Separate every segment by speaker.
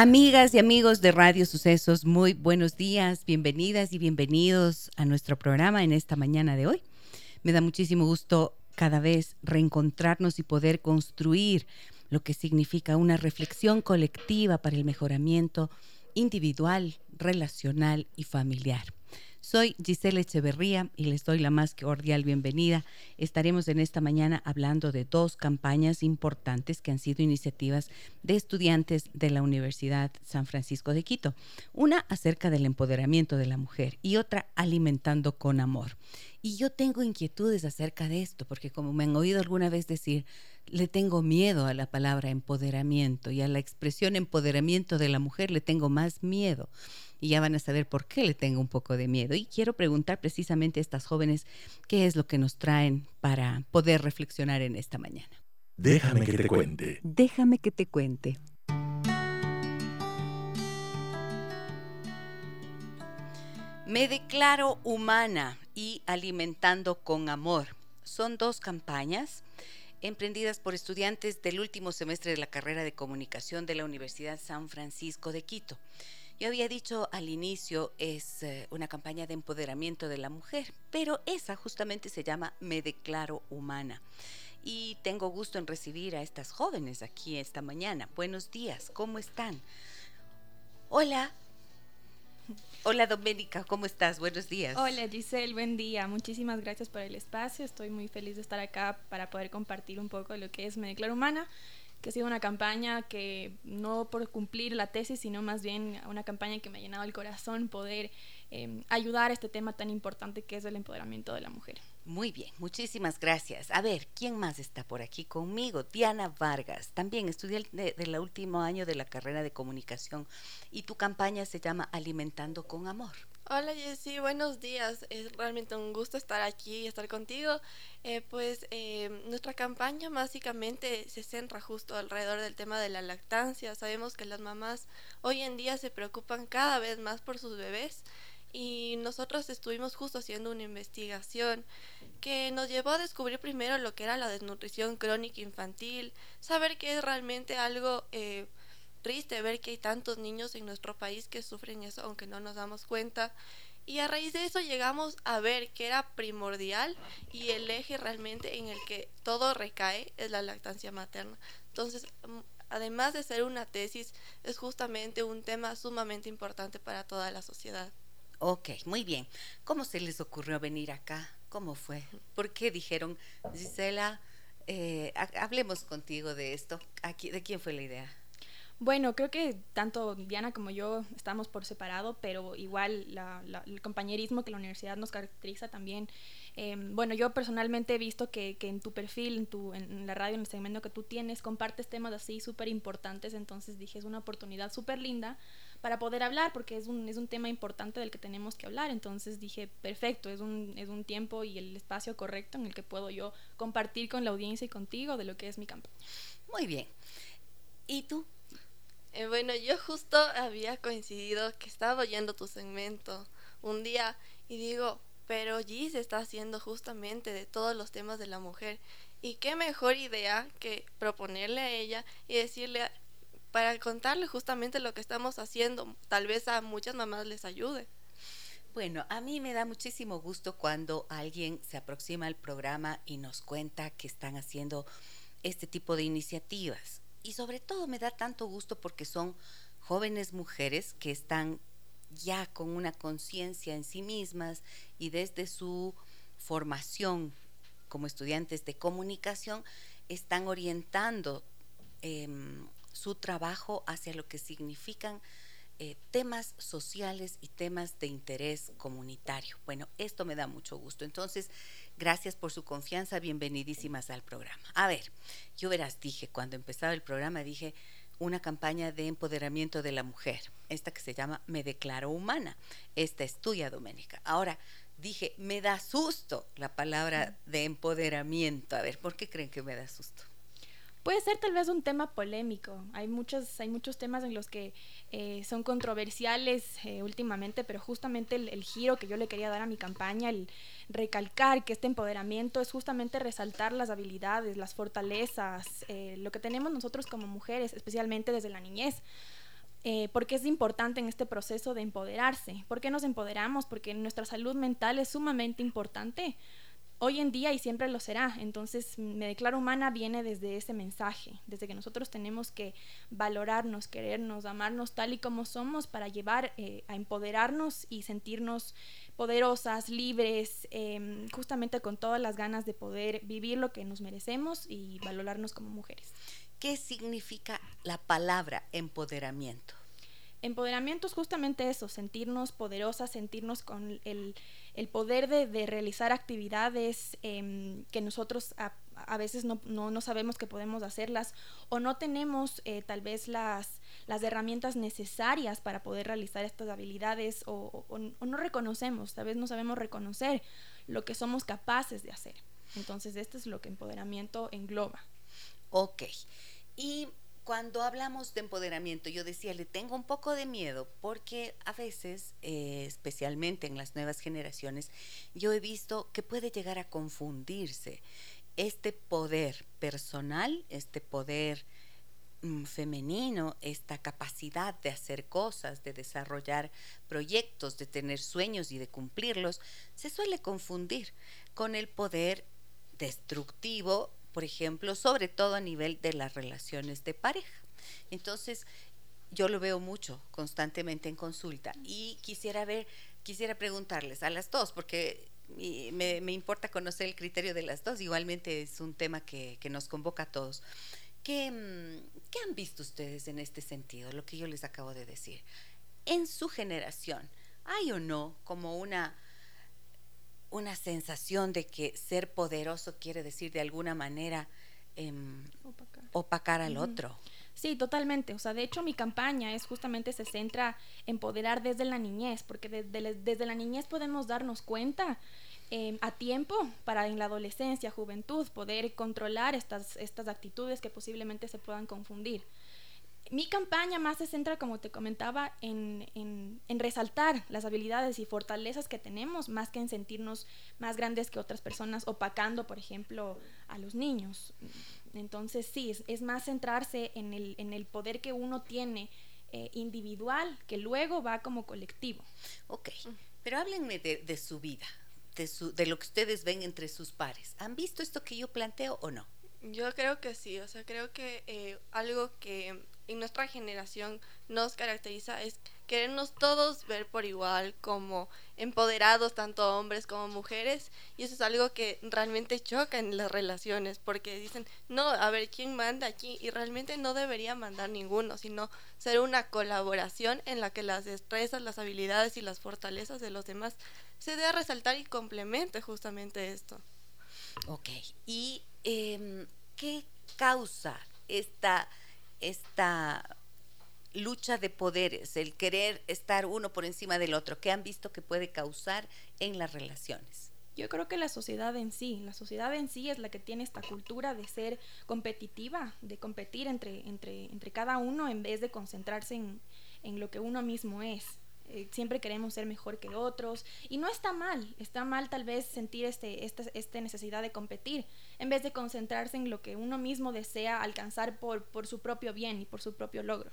Speaker 1: Amigas y amigos de Radio Sucesos, muy buenos días, bienvenidas y bienvenidos a nuestro programa en esta mañana de hoy. Me da muchísimo gusto cada vez reencontrarnos y poder construir lo que significa una reflexión colectiva para el mejoramiento individual, relacional y familiar. Soy Gisela Echeverría y les doy la más cordial bienvenida. Estaremos en esta mañana hablando de dos campañas importantes que han sido iniciativas de estudiantes de la Universidad San Francisco de Quito. Una acerca del empoderamiento de la mujer y otra alimentando con amor. Y yo tengo inquietudes acerca de esto, porque como me han oído alguna vez decir, le tengo miedo a la palabra empoderamiento y a la expresión empoderamiento de la mujer le tengo más miedo. Y ya van a saber por qué le tengo un poco de miedo. Y quiero preguntar precisamente a estas jóvenes qué es lo que nos traen para poder reflexionar en esta mañana.
Speaker 2: Déjame que te cuente.
Speaker 1: Déjame que te cuente. Me declaro humana y alimentando con amor. Son dos campañas emprendidas por estudiantes del último semestre de la carrera de comunicación de la Universidad San Francisco de Quito. Yo había dicho al inicio es eh, una campaña de empoderamiento de la mujer, pero esa justamente se llama Me declaro humana. Y tengo gusto en recibir a estas jóvenes aquí esta mañana. Buenos días, ¿cómo están? Hola, Hola Doménica, ¿cómo estás? Buenos días.
Speaker 3: Hola Giselle, buen día. Muchísimas gracias por el espacio. Estoy muy feliz de estar acá para poder compartir un poco de lo que es Me Declaro Humana, que ha sido una campaña que no por cumplir la tesis, sino más bien una campaña que me ha llenado el corazón poder eh, ayudar a este tema tan importante que es el empoderamiento de la mujer.
Speaker 1: Muy bien, muchísimas gracias. A ver, ¿quién más está por aquí conmigo? Diana Vargas, también estudia del último año de la carrera de comunicación y tu campaña se llama Alimentando con Amor.
Speaker 4: Hola Jessy, buenos días. Es realmente un gusto estar aquí y estar contigo. Eh, pues eh, nuestra campaña básicamente se centra justo alrededor del tema de la lactancia. Sabemos que las mamás hoy en día se preocupan cada vez más por sus bebés y nosotros estuvimos justo haciendo una investigación que nos llevó a descubrir primero lo que era la desnutrición crónica infantil, saber que es realmente algo eh, triste ver que hay tantos niños en nuestro país que sufren eso aunque no nos damos cuenta. Y a raíz de eso llegamos a ver que era primordial y el eje realmente en el que todo recae es la lactancia materna. Entonces, mm, además de ser una tesis, es justamente un tema sumamente importante para toda la sociedad.
Speaker 1: Ok, muy bien. ¿Cómo se les ocurrió venir acá? ¿Cómo fue? ¿Por qué dijeron, Gisela, eh, hablemos contigo de esto? ¿De quién fue la idea?
Speaker 3: Bueno, creo que tanto Diana como yo estamos por separado, pero igual el compañerismo que la universidad nos caracteriza también. Em, bueno, yo personalmente he visto que, en tu perfil, en, tu, la radio, en el segmento que tú tienes, compartes temas así súper importantes, entonces dije, es una oportunidad súper linda para poder hablar, porque es un, es un tema importante del que tenemos que hablar. Entonces dije, perfecto, es un, es un tiempo y el espacio correcto en el que puedo yo compartir con la audiencia y contigo de lo que es mi campaña.
Speaker 1: Muy bien. ¿Y tú?
Speaker 4: Eh, bueno, yo justo había coincidido que estaba oyendo tu segmento un día y digo, pero Gis está haciendo justamente de todos los temas de la mujer. Y qué mejor idea que proponerle a ella y decirle, para contarle justamente lo que estamos haciendo. Tal vez a muchas mamás les ayude.
Speaker 1: Bueno, a mí me da muchísimo gusto cuando alguien se aproxima al programa y nos cuenta que están haciendo este tipo de iniciativas. Y sobre todo me da tanto gusto porque son jóvenes mujeres que están ya con una conciencia en sí mismas y desde su formación como estudiantes de comunicación están orientando em, su trabajo hacia lo que significan eh, temas sociales y temas de interés comunitario. Bueno, esto me da mucho gusto. Entonces, gracias por su confianza, bienvenidísimas al programa. A ver, yo verás, dije, cuando empezaba el programa, dije una campaña de empoderamiento de la mujer, esta que se llama Me Declaro Humana. Esta es tuya, Doménica. Ahora, dije, me da susto la palabra de empoderamiento. A ver, ¿por qué creen que me da susto?
Speaker 3: Puede ser tal vez un tema polémico. Hay muchos, hay muchos temas en los que eh, son controversiales eh, últimamente, pero justamente el, giro que yo le quería dar a mi campaña, el recalcar que este empoderamiento es justamente resaltar las habilidades, las fortalezas, eh, lo que tenemos nosotros como mujeres, especialmente desde la niñez. porque es importante en este proceso de empoderarse. ¿Por qué nos empoderamos? Porque nuestra salud mental es sumamente importante hoy en día y siempre lo será. Entonces, me declaro humana viene desde ese mensaje, desde que nosotros tenemos que valorarnos, querernos, amarnos tal y como somos para llevar eh, a empoderarnos y sentirnos poderosas, libres, em, justamente con todas las ganas de poder vivir lo que nos merecemos y valorarnos como mujeres.
Speaker 1: ¿Qué significa la palabra empoderamiento?
Speaker 3: Empoderamiento es justamente eso, sentirnos poderosas, sentirnos con el, el poder de, realizar actividades em, que nosotros a, veces no, no, sabemos que podemos hacerlas o no tenemos eh, tal vez las, las herramientas necesarias para poder realizar estas habilidades o, o no reconocemos, tal vez no sabemos reconocer lo que somos capaces de hacer. Entonces, esto es lo que empoderamiento engloba.
Speaker 1: Ok. Y cuando hablamos de empoderamiento, yo decía, le tengo un poco de miedo porque a veces, eh, especialmente en las nuevas generaciones, yo he visto que puede llegar a confundirse este poder personal, este poder mm, femenino, esta capacidad de hacer cosas, de desarrollar proyectos, de tener sueños y de cumplirlos, se suele confundir con el poder destructivo por ejemplo, sobre todo a nivel de las relaciones de pareja. Entonces, yo lo veo mucho constantemente en consulta y quisiera ver, quisiera preguntarles a las dos, porque me, importa conocer el criterio de las dos, igualmente es un tema que, nos convoca a todos. ¿Qué, ¿Qué han visto ustedes en este sentido, lo que yo les acabo de decir? En su generación, ¿hay o no como una una sensación de que ser poderoso quiere decir de alguna manera em, opacar. al otro.
Speaker 3: Sí, totalmente. O sea, de hecho mi campaña es justamente se centra en poderar desde la niñez, porque desde la niñez podemos darnos cuenta em, a tiempo para en la adolescencia, juventud, poder controlar estas, estas actitudes que posiblemente se puedan confundir mi campaña más se centra, como te comentaba, en, en, resaltar las habilidades y fortalezas que tenemos, más que en sentirnos más grandes que otras personas, opacando, por ejemplo, a los niños. Entonces, sí, es, más centrarse en el, en el, poder que uno tiene eh, individual, que luego va como colectivo.
Speaker 1: Ok, pero háblenme de, de su vida, de, su, de lo que ustedes ven entre sus pares. ¿Han visto esto que yo planteo o no?
Speaker 4: Yo creo que sí, o sea, creo que eh, algo que en nuestra generación nos caracteriza es querernos todos ver por igual, como empoderados, tanto hombres como mujeres, y eso es algo que realmente choca en las relaciones, porque dicen, no, a ver, ¿quién manda aquí? Y realmente no debería mandar ninguno, sino ser una colaboración en la que las destrezas, las habilidades y las fortalezas de los demás se a resaltar y complemente justamente esto.
Speaker 1: Ok, ¿y em, qué causa esta esta lucha de poderes, el querer estar uno por encima del otro, ¿qué han visto que puede causar en las relaciones?
Speaker 3: Yo creo que la sociedad en sí, la sociedad en sí es la que tiene esta cultura de ser competitiva, de competir entre, entre, entre cada uno en vez de concentrarse en, en lo que uno mismo es. Eh, siempre queremos ser mejor que otros y no está mal, está mal tal vez sentir este, esta, esta necesidad de competir en vez de concentrarse en lo que uno mismo desea alcanzar por, por su propio bien y por su propio logro.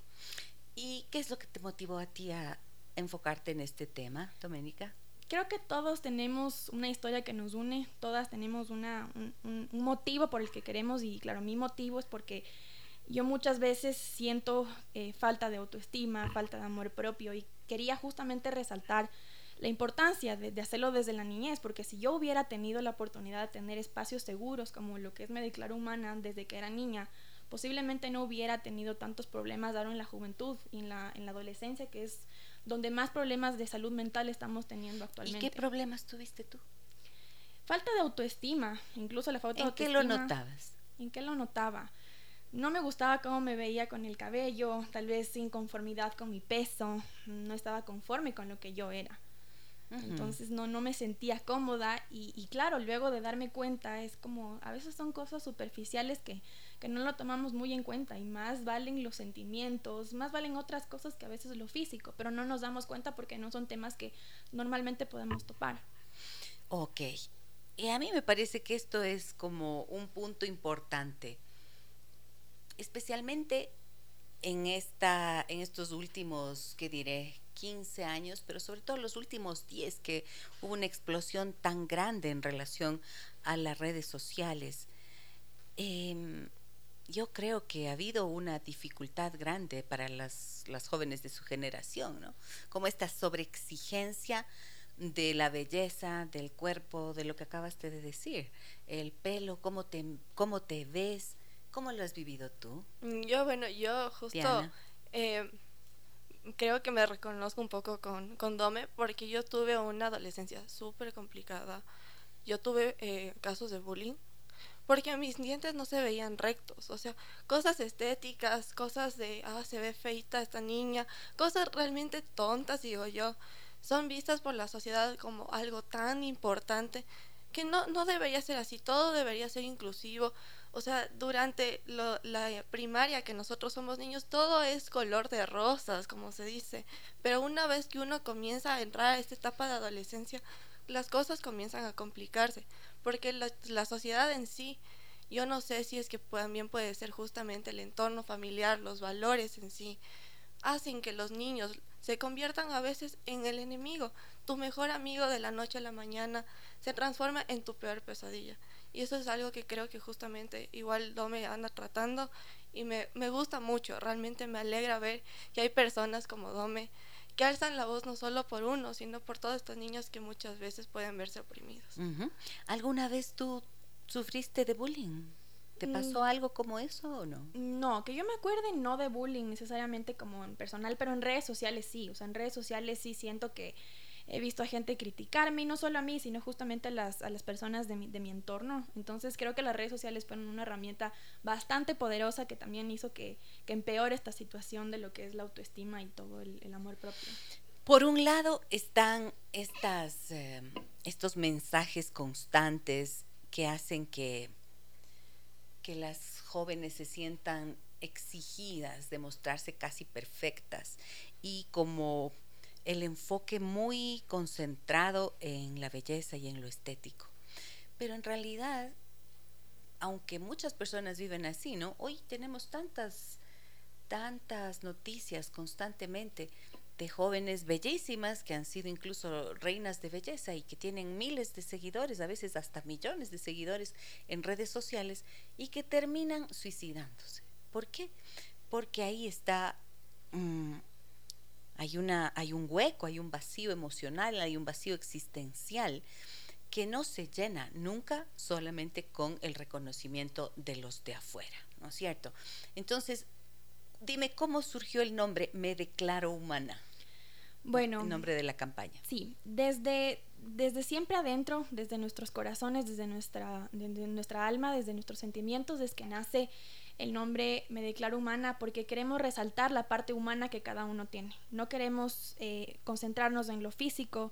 Speaker 1: ¿Y qué es lo que te motivó a ti a enfocarte en este tema, Doménica?
Speaker 3: Creo que todos tenemos una historia que nos une, todas tenemos una, un, un motivo por el que queremos y claro, mi motivo es porque yo muchas veces siento eh, falta de autoestima, falta de amor propio y quería justamente resaltar la importancia de, hacerlo desde la niñez, porque si yo hubiera tenido la oportunidad de tener espacios seguros como lo que es Me Declaro Humana desde que era niña, posiblemente no hubiera tenido tantos problemas dado en la juventud y en la, en la adolescencia, que es donde más problemas de salud mental estamos teniendo actualmente.
Speaker 1: ¿Y qué problemas tuviste tú?
Speaker 3: Falta de autoestima, incluso la falta
Speaker 1: de
Speaker 3: autoestima.
Speaker 1: ¿En qué lo notabas?
Speaker 3: ¿En qué lo notaba? No me gustaba cómo me veía con el cabello, tal vez sin conformidad con mi peso, no estaba conforme con lo que yo era. Entonces no, no me sentía cómoda y, y, claro, luego de darme cuenta es como, a veces son cosas superficiales que, que no lo tomamos muy en cuenta y más valen los sentimientos, más valen otras cosas que a veces lo físico, pero no nos damos cuenta porque no son temas que normalmente podemos topar.
Speaker 1: Ok, y a mí me parece que esto es como un punto importante, especialmente en, esta, en estos últimos, ¿qué diré? 15 años, pero sobre todo los últimos 10, que hubo una explosión tan grande en relación a las redes sociales. Eh, yo creo que ha habido una dificultad grande para las, las jóvenes de su generación, ¿no? Como esta sobreexigencia de la belleza, del cuerpo, de lo que acabaste de decir, el pelo, cómo te, cómo te ves, cómo lo has vivido tú.
Speaker 4: Mm, yo, bueno, yo justo eh, creo que me reconozco un poco con, con Dome porque yo tuve una adolescencia súper complicada. Yo tuve eh, casos de bullying porque mis dientes no se veían rectos, o sea, cosas estéticas, cosas de, ah, se ve feita esta niña, cosas realmente tontas, digo yo, son vistas por la sociedad como algo tan importante que no, no debería ser así, todo debería ser inclusivo, o sea, durante la primaria que nosotros somos niños, todo es color de rosas, como se dice, pero una vez que uno comienza a entrar a esta etapa de adolescencia, las cosas comienzan a complicarse porque la sociedad en sí, yo no sé si es que también puede ser justamente el entorno familiar, los valores en sí, hacen que los niños se conviertan a veces en el enemigo. Tu mejor amigo de la noche a la mañana se transforma en tu peor pesadilla. Y eso es algo que creo que justamente igual Dome anda tratando y me, me gusta mucho. Realmente me alegra ver que hay personas como Dome que alzan la voz no solo por uno, sino por todos estos niños que muchas veces pueden verse oprimidos.
Speaker 1: ¿Alguna vez tú sufriste de bullying? ¿Te pasó mm. algo como eso o no?
Speaker 3: No, que yo me acuerde no de bullying necesariamente como en personal, pero en redes sociales sí. O sea, en redes sociales sí siento que he visto a gente criticarme, y no solo a mí, sino justamente a las, a las personas de mi, de mi entorno. Entonces creo que las redes sociales fueron una herramienta bastante poderosa que también hizo que, que empeore esta situación de lo que es la autoestima y todo el, amor propio.
Speaker 1: Por un lado están estas, eh, estos mensajes constantes que hacen que, que las jóvenes se sientan exigidas de mostrarse casi perfectas y como el enfoque muy concentrado en la belleza y en lo estético. Pero en realidad, aunque muchas personas viven así, ¿no? Hoy tenemos tantas, tantas noticias constantemente de jóvenes bellísimas que han sido incluso reinas de belleza y que tienen miles de seguidores, a veces hasta millones de seguidores en redes sociales y que terminan suicidándose. ¿Por qué? Porque ahí está mm, hay, una, hay un hueco, hay un vacío emocional, hay un vacío existencial que no se llena nunca solamente con el reconocimiento de los de afuera, ¿no es cierto? Entonces, dime cómo surgió el nombre Me Declaro Humana.
Speaker 3: Bueno,
Speaker 1: el nombre de la campaña.
Speaker 3: Sí, desde, desde siempre adentro, desde nuestros corazones, desde nuestra, desde nuestra alma, desde nuestros sentimientos, desde que nace el nombre Me Declaro Humana porque queremos resaltar la parte humana que cada uno tiene. No queremos eh, concentrarnos en lo físico,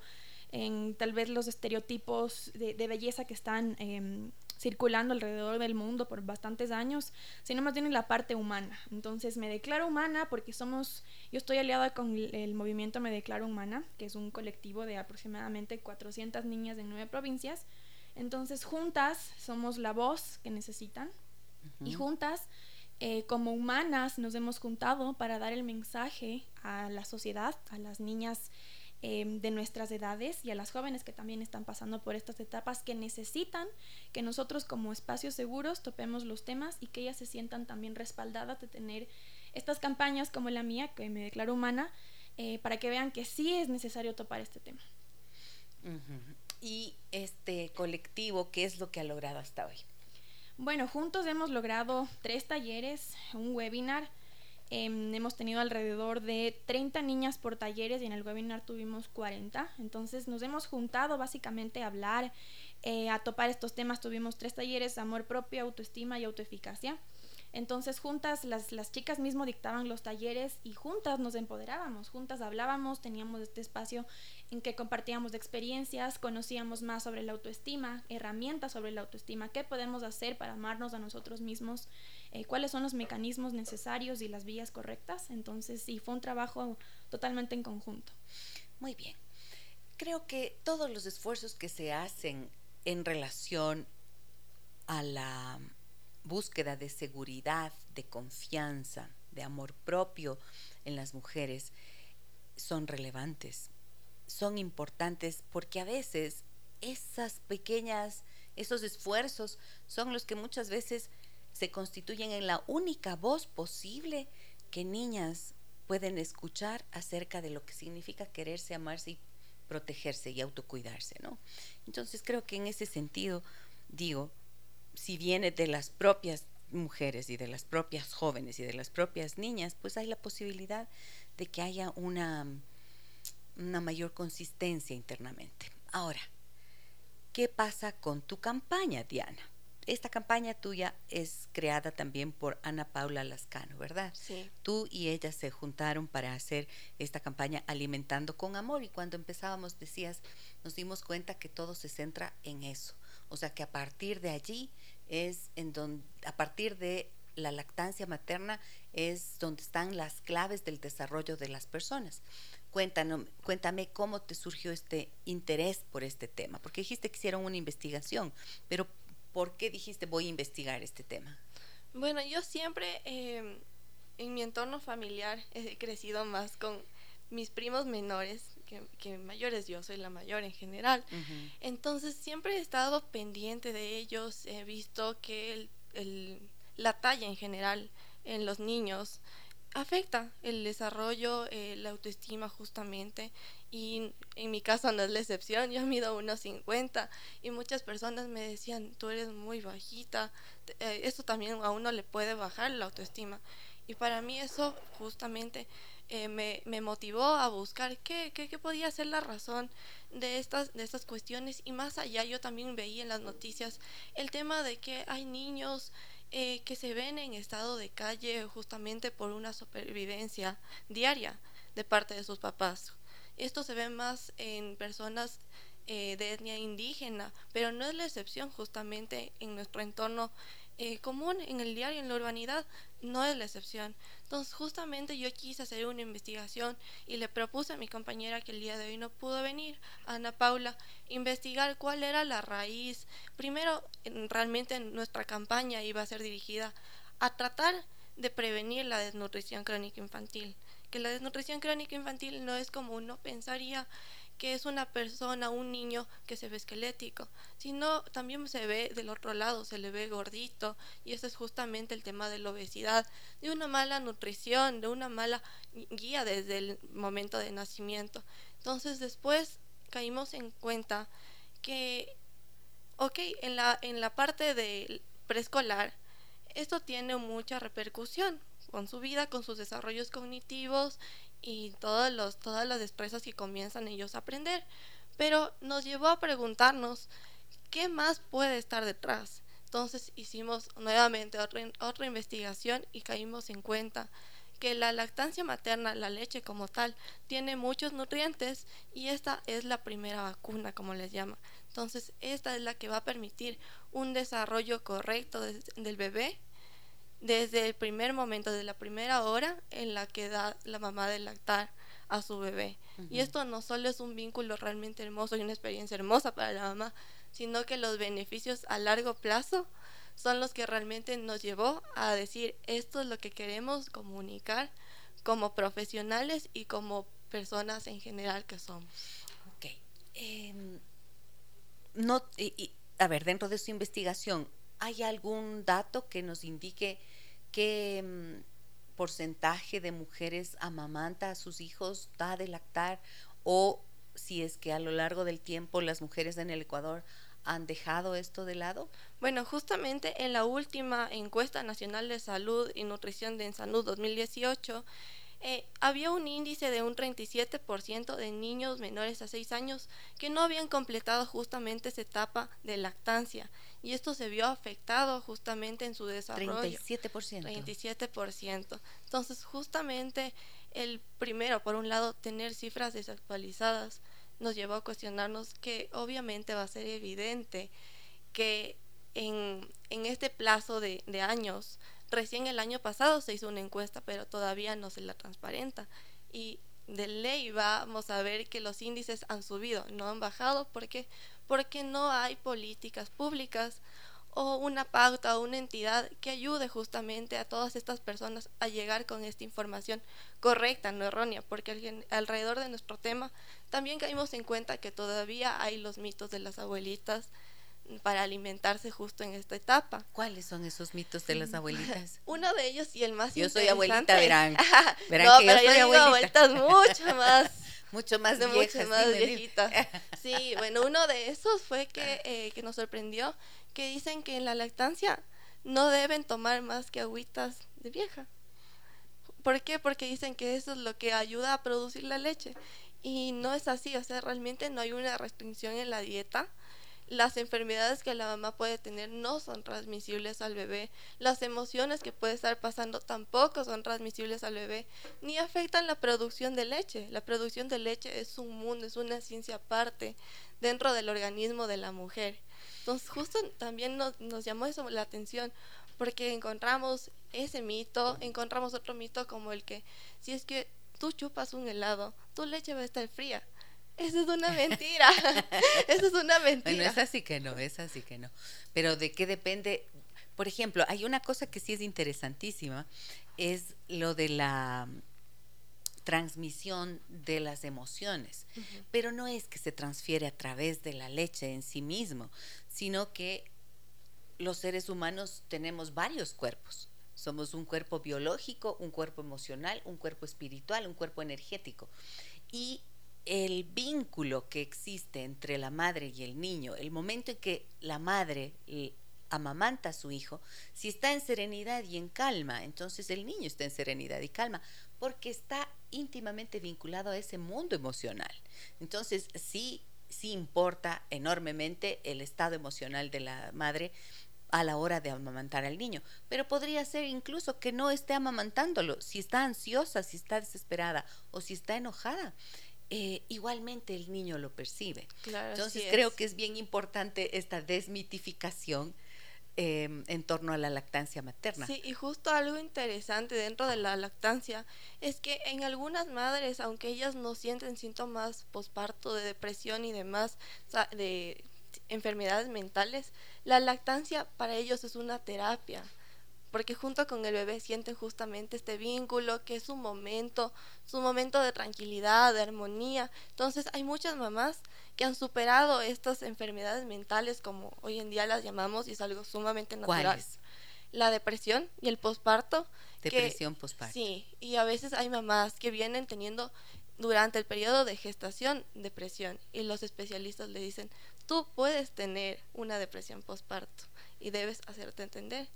Speaker 3: en tal vez los estereotipos de, belleza que están em, circulando alrededor del mundo por bastantes años, sino más bien en la parte humana. Entonces me declaro humana porque somos, yo estoy aliada con el, movimiento Me Declaro Humana, que es un colectivo de aproximadamente 400 niñas de nueve provincias. Entonces juntas somos la voz que necesitan y juntas, eh, como humanas, nos hemos juntado para dar el mensaje a la sociedad, a las niñas em, de nuestras edades y a las jóvenes que también están pasando por estas etapas que necesitan que nosotros como espacios seguros topemos los temas y que ellas se sientan también respaldadas de tener estas campañas como la mía, que me declaro humana, eh, para que vean que sí es necesario topar este tema.
Speaker 1: Y este colectivo, ¿qué es lo que ha logrado hasta hoy?
Speaker 3: Bueno, juntos hemos logrado tres talleres, un webinar. Em, hemos tenido alrededor de 30 niñas por talleres y en el webinar tuvimos 40. Entonces nos hemos juntado básicamente a hablar, eh, a topar estos temas. Tuvimos tres talleres, amor propio, autoestima y autoeficacia. Entonces juntas, las, las chicas mismo dictaban los talleres y juntas nos empoderábamos, juntas hablábamos, teníamos este espacio en que compartíamos experiencias, conocíamos más sobre la autoestima, herramientas sobre la autoestima, qué podemos hacer para amarnos a nosotros mismos, eh, cuáles son los mecanismos necesarios y las vías correctas. Entonces sí, fue un trabajo totalmente en conjunto.
Speaker 1: Muy bien. Creo que todos los esfuerzos que se hacen en relación a la búsqueda de seguridad, de confianza, de amor propio en las mujeres son relevantes, son importantes porque a veces esas pequeñas, esos esfuerzos son los que muchas veces se constituyen en la única voz posible que niñas pueden escuchar acerca de lo que significa quererse, amarse y protegerse y autocuidarse, ¿no? Entonces creo que en ese sentido, digo, si viene de las propias mujeres y de las propias jóvenes y de las propias niñas, pues hay la posibilidad de que haya una, una mayor consistencia internamente. Ahora, ¿qué pasa con tu campaña, Diana? Esta campaña tuya es creada también por Ana Paula Lascano, ¿verdad?
Speaker 4: Sí.
Speaker 1: Tú y ella se juntaron para hacer esta campaña Alimentando con Amor y cuando empezábamos decías, nos dimos cuenta que todo se centra en eso. O sea que a partir de allí es en donde, a partir de la lactancia materna es donde están las claves del desarrollo de las personas. Cuéntanos, cuéntame cómo te surgió este interés por este tema, porque dijiste que hicieron una investigación, pero ¿por qué dijiste voy a investigar este tema?
Speaker 4: Bueno, yo siempre eh, en mi entorno familiar he crecido más con mis primos menores que, mayores, yo soy la mayor en general. Entonces siempre he estado pendiente de ellos, he visto que el, la talla en general en los niños afecta el desarrollo, eh, la autoestima justamente. Y en mi caso no es la excepción, yo mido unos 50 y muchas personas me decían, tú eres muy bajita, eh, esto también a uno le puede bajar la autoestima. Y para mí eso justamente eh, me, motivó a buscar qué, qué, qué, podía ser la razón de estas, de estas cuestiones. Y más allá yo también veía en las noticias el tema de que hay niños eh, que se ven en estado de calle justamente por una supervivencia diaria de parte de sus papás. Esto se ve más en personas eh, de etnia indígena, pero no es la excepción justamente en nuestro entorno común, en el diario, en la urbanidad, no es la excepción. Entonces justamente yo quise hacer una investigación y le propuse a mi compañera que el día de hoy no pudo venir, Ana Paula, investigar cuál era la raíz. Primero, realmente nuestra campaña iba a ser dirigida a tratar de prevenir la desnutrición crónica infantil. Que la desnutrición crónica infantil no es como uno pensaría que es una persona, un niño que se ve esquelético, sino también se ve del otro lado, se le ve gordito, y ese es justamente el tema de la obesidad, de una mala nutrición, de una mala guía desde el momento de nacimiento. Entonces después caímos en cuenta que, ok, en la, en la parte de preescolar, esto tiene mucha repercusión con su vida, con sus desarrollos cognitivos y todos los, todas las destrezas que comienzan ellos a aprender. Pero nos llevó a preguntarnos qué más puede estar detrás. Entonces hicimos nuevamente otra, otra investigación y caímos en cuenta que la lactancia materna, la leche como tal, tiene muchos nutrientes y esta es la primera vacuna, como les llama. Entonces, esta es la que va a permitir un desarrollo correcto del bebé desde el primer momento, de la primera hora en la que da la mamá de lactar a su bebé. Y esto no solo es un vínculo realmente hermoso y una experiencia hermosa para la mamá, sino que los beneficios a largo plazo son los que realmente nos llevó a decir esto es lo que queremos comunicar como profesionales y como personas en general que somos.
Speaker 1: Ok. Em, no, a ver, dentro de su investigación, ¿hay algún dato que nos indique qué mm, porcentaje de mujeres amamanta a sus hijos, da de lactar, o si es que a lo largo del tiempo las mujeres en el Ecuador han dejado esto de lado?
Speaker 4: Bueno, justamente en la última encuesta nacional de salud y nutrición de Salud 2018, eh, había un índice de un 37% de niños menores a 6 años que no habían completado justamente esa etapa de lactancia y esto se vio afectado justamente en su desarrollo.
Speaker 1: 37%.
Speaker 4: 37%. Entonces, justamente el primero, por un lado, tener cifras desactualizadas nos llevó a cuestionarnos que obviamente va a ser evidente que en, en este plazo de, de años, recién el año pasado se hizo una encuesta, pero todavía no se la transparenta. Y de ley vamos a ver que los índices han subido, no han bajado. ¿Por qué? Porque no hay políticas públicas o una pauta o una entidad que ayude justamente a todas estas personas a llegar con esta información correcta, no errónea, porque alrededor de nuestro tema también caímos en cuenta que todavía hay los mitos de las abuelitas, para alimentarse justo en esta etapa.
Speaker 1: ¿Cuáles son esos mitos de las abuelitas?
Speaker 4: Uno de ellos y el más
Speaker 1: Yo soy abuelita, verán.
Speaker 4: verán no, que pero yo, soy yo abuelitas mucho más.
Speaker 1: Mucho más
Speaker 4: de viejas, más viejitas. Sí, bueno, uno de esos fue que, eh, que nos sorprendió, que dicen que en la lactancia no deben tomar más que agüitas de vieja. ¿Por qué? Porque dicen que eso es lo que ayuda a producir la leche. Y no es así, o sea, realmente no hay una restricción en la dieta las enfermedades que la mamá puede tener no son transmisibles al bebé. Las emociones que puede estar pasando tampoco son transmisibles al bebé, ni afectan la producción de leche. La producción de leche es un mundo, es una ciencia aparte dentro del organismo de la mujer. Entonces, justo también nos, llamó eso la atención, porque encontramos ese mito, encontramos otro mito como el que si es que tú chupas un helado, tu leche va a estar fría eso es una mentira. Eso es una mentira.
Speaker 1: Bueno, es así que no, es así que no. Pero de qué depende. Por ejemplo, hay una cosa que sí es interesantísima, es lo de la transmisión de las emociones. Pero no es que se transfiere a través de la leche en sí mismo, sino que los seres humanos tenemos varios cuerpos. Somos un cuerpo biológico, un cuerpo emocional, un cuerpo espiritual, un cuerpo energético. Y el vínculo que existe entre la madre y el niño, el momento en que la madre amamanta a su hijo, si está en serenidad y en calma, entonces el niño está en serenidad y calma, porque está íntimamente vinculado a ese mundo emocional. Entonces, sí, sí importa enormemente el estado emocional de la madre a la hora de amamantar al niño, pero podría ser incluso que no esté amamantándolo, si está ansiosa, si está desesperada o si está enojada. Eh, igualmente el niño lo percibe. Entonces creo que es bien importante esta desmitificación em, en torno a la lactancia materna.
Speaker 4: Sí, y justo algo interesante dentro de la lactancia es que en algunas madres, aunque ellas no sienten síntomas posparto de depresión y demás, de enfermedades mentales, la lactancia para ellos es una terapia porque junto con el bebé sienten justamente este vínculo, que es su momento, su momento de tranquilidad, de armonía. Entonces hay muchas mamás que han superado estas enfermedades mentales, como hoy en día las llamamos, y es algo sumamente natural.
Speaker 1: ¿Cuáles?
Speaker 4: La depresión y el posparto.
Speaker 1: Depresión posparto.
Speaker 4: Sí, y a veces hay mamás que vienen teniendo durante el periodo de gestación depresión y los especialistas le dicen, tú puedes tener una depresión posparto y debes hacerte entender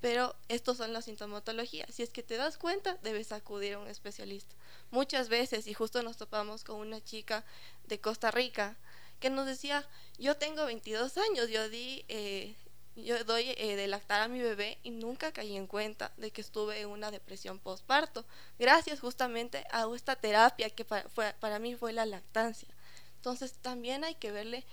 Speaker 4: pero estos son las sintomatologías. Si es que te das cuenta, debes acudir a un especialista. Muchas veces, y justo nos topamos con una chica de Costa Rica que nos decía, yo tengo 22 años, yo di, eh, yo doy eh, de lactar a mi bebé y nunca caí en cuenta de que estuve en una depresión postparto, gracias justamente a esta terapia que fue, para mí fue la lactancia. Entonces también hay que verle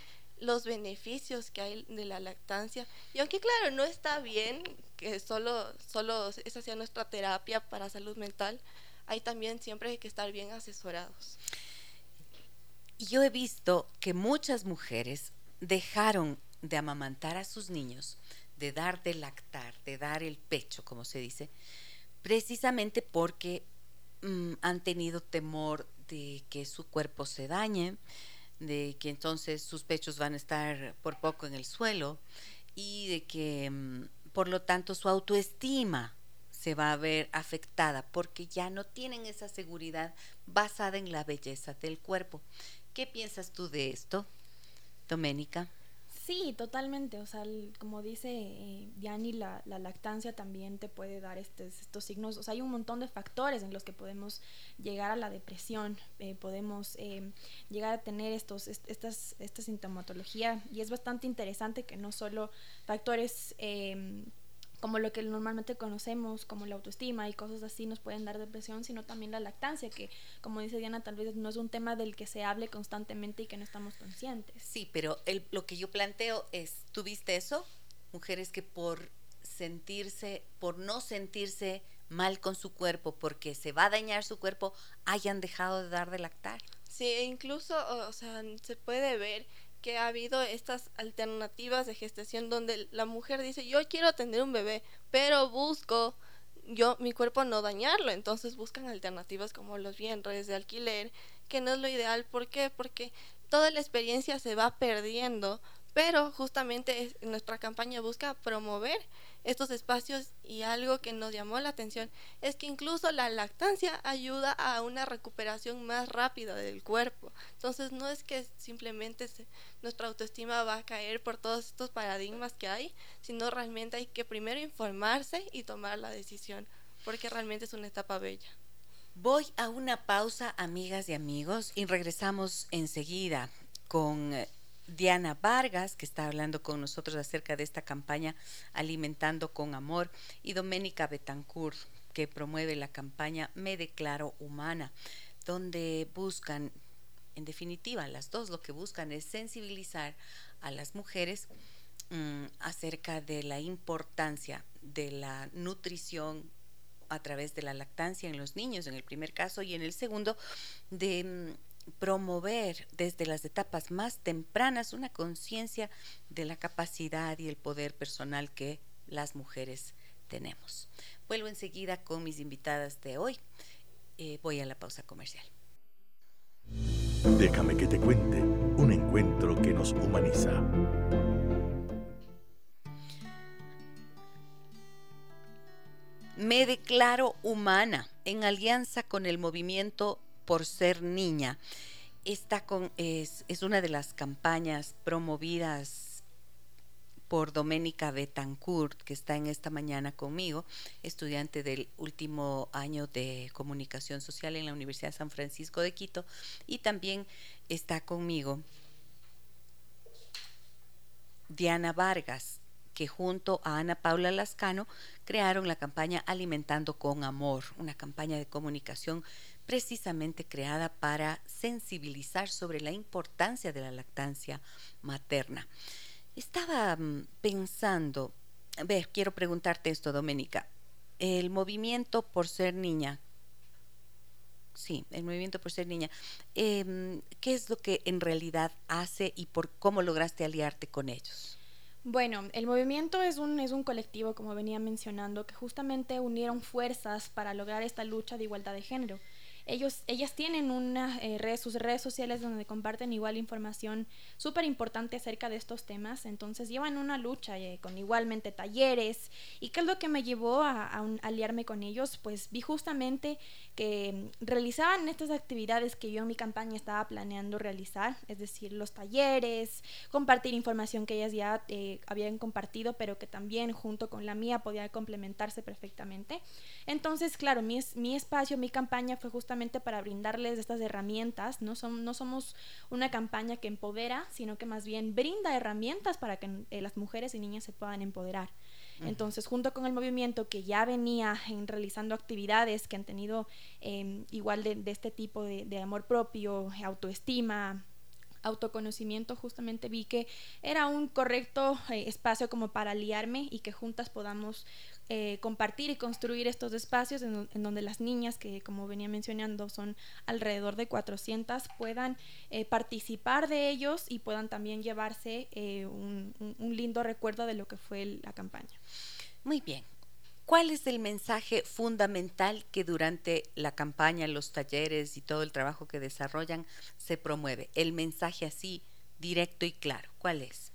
Speaker 4: los beneficios que hay de la lactancia. Y aunque claro, no está bien que solo, solo esa sea nuestra terapia para salud mental, hay también siempre hay que estar bien asesorados.
Speaker 1: Yo he visto que muchas mujeres dejaron de amamantar a sus niños, de dar de lactar, de dar el pecho, como se dice, precisamente porque mm, han tenido temor de que su cuerpo se dañe, de que entonces sus pechos van a estar por poco en el suelo y de que mm, por lo tanto su autoestima se va a ver afectada porque ya no tienen esa seguridad basada en la belleza del cuerpo. ¿Qué piensas tú de esto, Doménica?
Speaker 3: Sí, totalmente. O sea, como dice eh, Diani, la, la, lactancia también te puede dar estos, estos signos. O sea, hay un montón de factores en los que podemos llegar a la depresión, eh, podemos eh, llegar a tener estos, estas, esta sintomatología. Y es bastante interesante que no solo factores eh, como lo que normalmente conocemos, como la autoestima y cosas así nos pueden dar depresión, sino también la lactancia, que como dice Diana, tal vez no es un tema del que se hable constantemente y que no estamos conscientes.
Speaker 1: Sí, pero el, lo que yo planteo es, ¿tuviste eso? Mujeres que por sentirse, por no sentirse mal con su cuerpo, porque se va a dañar su cuerpo, hayan dejado de dar de lactar.
Speaker 4: Sí, e incluso, o sea, se puede ver que ha habido estas alternativas de gestación donde la mujer dice, yo quiero tener un bebé, pero busco yo mi cuerpo no dañarlo, entonces buscan alternativas como los vientres de alquiler, que no es lo ideal, ¿por qué? Porque toda la experiencia se va perdiendo pero justamente nuestra campaña busca promover estos espacios y algo que nos llamó la atención es que incluso la lactancia ayuda a una recuperación más rápida del cuerpo. Entonces no es que simplemente nuestra autoestima va a caer por todos estos paradigmas que hay, sino realmente hay que primero informarse y tomar la decisión, porque realmente es una etapa bella.
Speaker 1: Voy a una pausa, amigas y amigos, y regresamos enseguida con eh, Diana Vargas, que está hablando con nosotros acerca de esta campaña Alimentando con Amor, y Doménica Betancourt, que promueve la campaña Me Declaro Humana, donde buscan, en definitiva, las dos lo que buscan es sensibilizar a las mujeres mmm, acerca de la importancia de la nutrición a través de la lactancia en los niños, en el primer caso, y en el segundo, de mmm, promover desde las etapas más tempranas una conciencia de la capacidad y el poder personal que las mujeres tenemos. Vuelvo enseguida con mis invitadas de hoy. Eh, voy a la pausa comercial.
Speaker 2: Déjame que te cuente un encuentro que nos humaniza.
Speaker 1: Me declaro humana en alianza con el movimiento por ser niña. Esta es una de las campañas promovidas por Doménica Betancourt, que está en esta mañana conmigo, estudiante del último año de comunicación social en la Universidad de San Francisco de Quito, y también está conmigo Diana Vargas, que junto a Ana Paula Lascano crearon la campaña Alimentando con Amor, una campaña de comunicación precisamente creada para sensibilizar sobre la importancia de la lactancia materna. Estaba mm, pensando, a ver, quiero preguntarte esto, Doménica. El movimiento por ser niña, sí, el movimiento por ser niña, eh, ¿qué es lo que en realidad hace y por cómo lograste aliarte con ellos?
Speaker 3: Bueno, el movimiento es un, es un colectivo, como venía mencionando, que justamente unieron fuerzas para lograr esta lucha de igualdad de género ellos, ellas tienen una, eh, red, sus redes sociales donde comparten igual información súper importante acerca de estos temas, entonces llevan una lucha eh, con igualmente talleres. ¿Y qué es lo que me llevó a, a un, aliarme con ellos? Pues vi justamente que realizaban estas actividades que yo en mi campaña estaba planeando realizar, es decir, los talleres, compartir información que ellas ya eh, habían compartido, pero que también junto con la mía podía complementarse perfectamente. Entonces, claro, mi, mi espacio, mi campaña fue justamente para brindarles estas herramientas, no, son, no somos una campaña que empodera, sino que más bien brinda herramientas para que eh, las mujeres y niñas se puedan empoderar. Entonces, junto con el movimiento que ya venía en realizando actividades que han tenido eh, igual de, de, este tipo de, de amor propio, autoestima, autoconocimiento, justamente vi que era un correcto eh, espacio como para aliarme y que juntas podamos eh, compartir y construir estos espacios en, en, donde las niñas, que como venía mencionando son alrededor de 400, puedan eh, participar de ellos y puedan también llevarse eh, un, lindo recuerdo de lo que fue la campaña.
Speaker 1: Muy bien. ¿Cuál es el mensaje fundamental que durante la campaña, los talleres y todo el trabajo que desarrollan se promueve? El mensaje así, directo y claro. ¿Cuál es?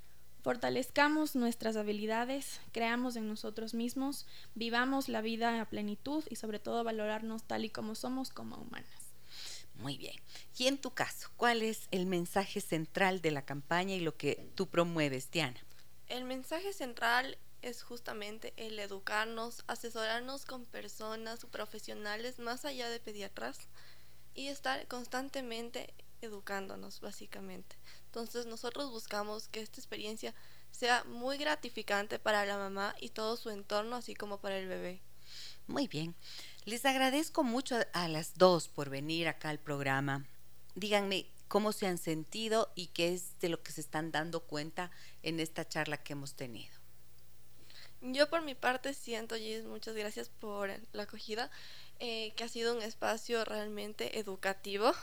Speaker 3: Fortalezcamos nuestras habilidades, creamos en nosotros mismos, vivamos la vida a plenitud y sobre todo valorarnos tal y como somos como humanas.
Speaker 1: Muy bien. Y en tu caso, ¿cuál es el mensaje central de la campaña y lo que tú promueves, Diana?
Speaker 4: El mensaje central es justamente el educarnos, asesorarnos con personas profesionales más allá de pediatras y estar constantemente educándonos básicamente. Entonces nosotros buscamos que esta experiencia sea muy gratificante para la mamá y todo su entorno, así como para el bebé.
Speaker 1: Muy bien. Les agradezco mucho a las dos por venir acá al programa. Díganme cómo se han sentido y qué es de lo que se están dando cuenta en esta charla que hemos tenido.
Speaker 4: Yo por mi parte siento, Gis, muchas gracias por la acogida, eh, que ha sido un espacio realmente educativo.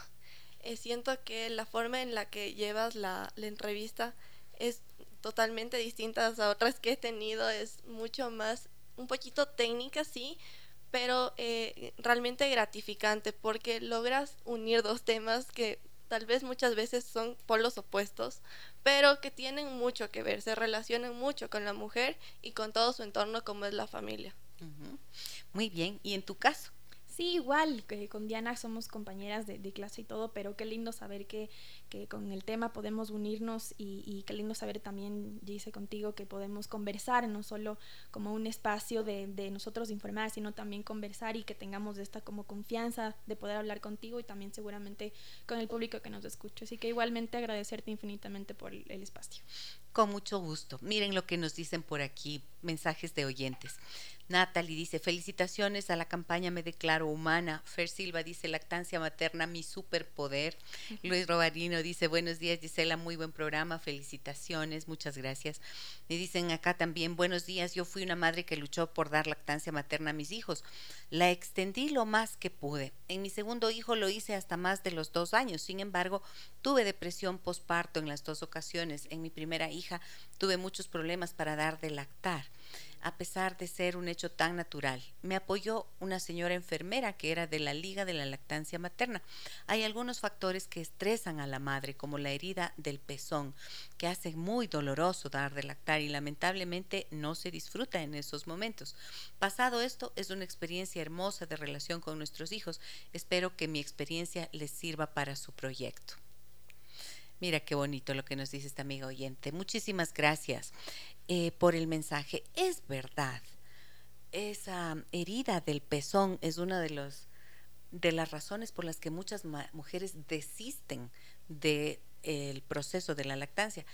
Speaker 4: Eh, siento que la forma en la que llevas la, entrevista es totalmente distinta a otras que he tenido, es mucho más, un poquito técnica, sí, pero eh, realmente gratificante porque logras unir dos temas que tal vez muchas veces son polos opuestos, pero que tienen mucho que ver, se relacionan mucho con la mujer y con todo su entorno como es la familia.
Speaker 1: Muy bien, ¿y en tu caso?
Speaker 3: Sí, igual, que con Diana somos compañeras de, clase y todo, pero qué lindo saber que, que con el tema podemos unirnos y, y, qué lindo saber también, dice contigo, que podemos conversar, no solo como un espacio de, de nosotros informar, sino también conversar y que tengamos esta como confianza de poder hablar contigo y también seguramente con el público que nos escucha. Así que igualmente agradecerte infinitamente por el espacio.
Speaker 1: Con mucho gusto. Miren lo que nos dicen por aquí, mensajes de oyentes. Natalie dice, felicitaciones a la campaña Me Declaro Humana. Fer Silva dice, lactancia materna, mi superpoder. Luis Robarino dice, buenos días Gisela, muy buen programa, felicitaciones, muchas gracias. Me dicen acá también, buenos días, yo fui una madre que luchó por dar lactancia materna a mis hijos. La extendí lo más que pude. En mi segundo hijo lo hice hasta más de los dos años. Sin embargo, tuve depresión postparto en las dos ocasiones. En mi primera hija tuve muchos problemas para dar de lactar a pesar de ser un hecho tan natural. Me apoyó una señora enfermera que era de la Liga de la Lactancia Materna. Hay algunos factores que estresan a la madre, como la herida del pezón, que hace muy doloroso dar de lactar y lamentablemente no se disfruta en esos momentos. Pasado esto, es una experiencia hermosa de relación con nuestros hijos. Espero que mi experiencia les sirva para su proyecto. Mira qué bonito lo que nos dice esta amiga oyente. Muchísimas gracias. Eh, por el mensaje. Es verdad, esa herida del pezón es una de, los, de las razones por las que muchas mujeres desisten del el proceso de la lactancia.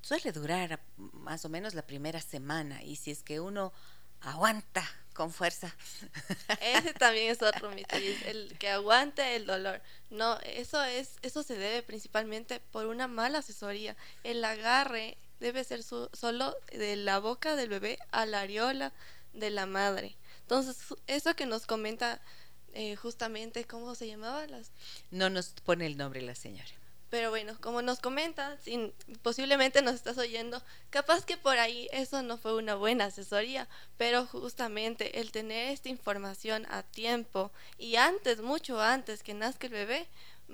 Speaker 1: Suele durar más o menos la primera semana y si es que uno aguanta con fuerza.
Speaker 4: Ese también es otro mito, el que aguante el dolor. No, eso es eso se debe principalmente por una mala asesoría. El agarre debe ser solo de la boca del bebé a la areola de la madre. Entonces, eso que nos comenta eh, justamente, ¿cómo se llamaba? Las...
Speaker 1: No nos pone el nombre la señora.
Speaker 4: Pero bueno, como nos comenta, sin, posiblemente nos estás oyendo, capaz que por ahí eso no fue una buena asesoría, pero justamente el tener esta información a tiempo y antes, mucho antes que nazca el bebé,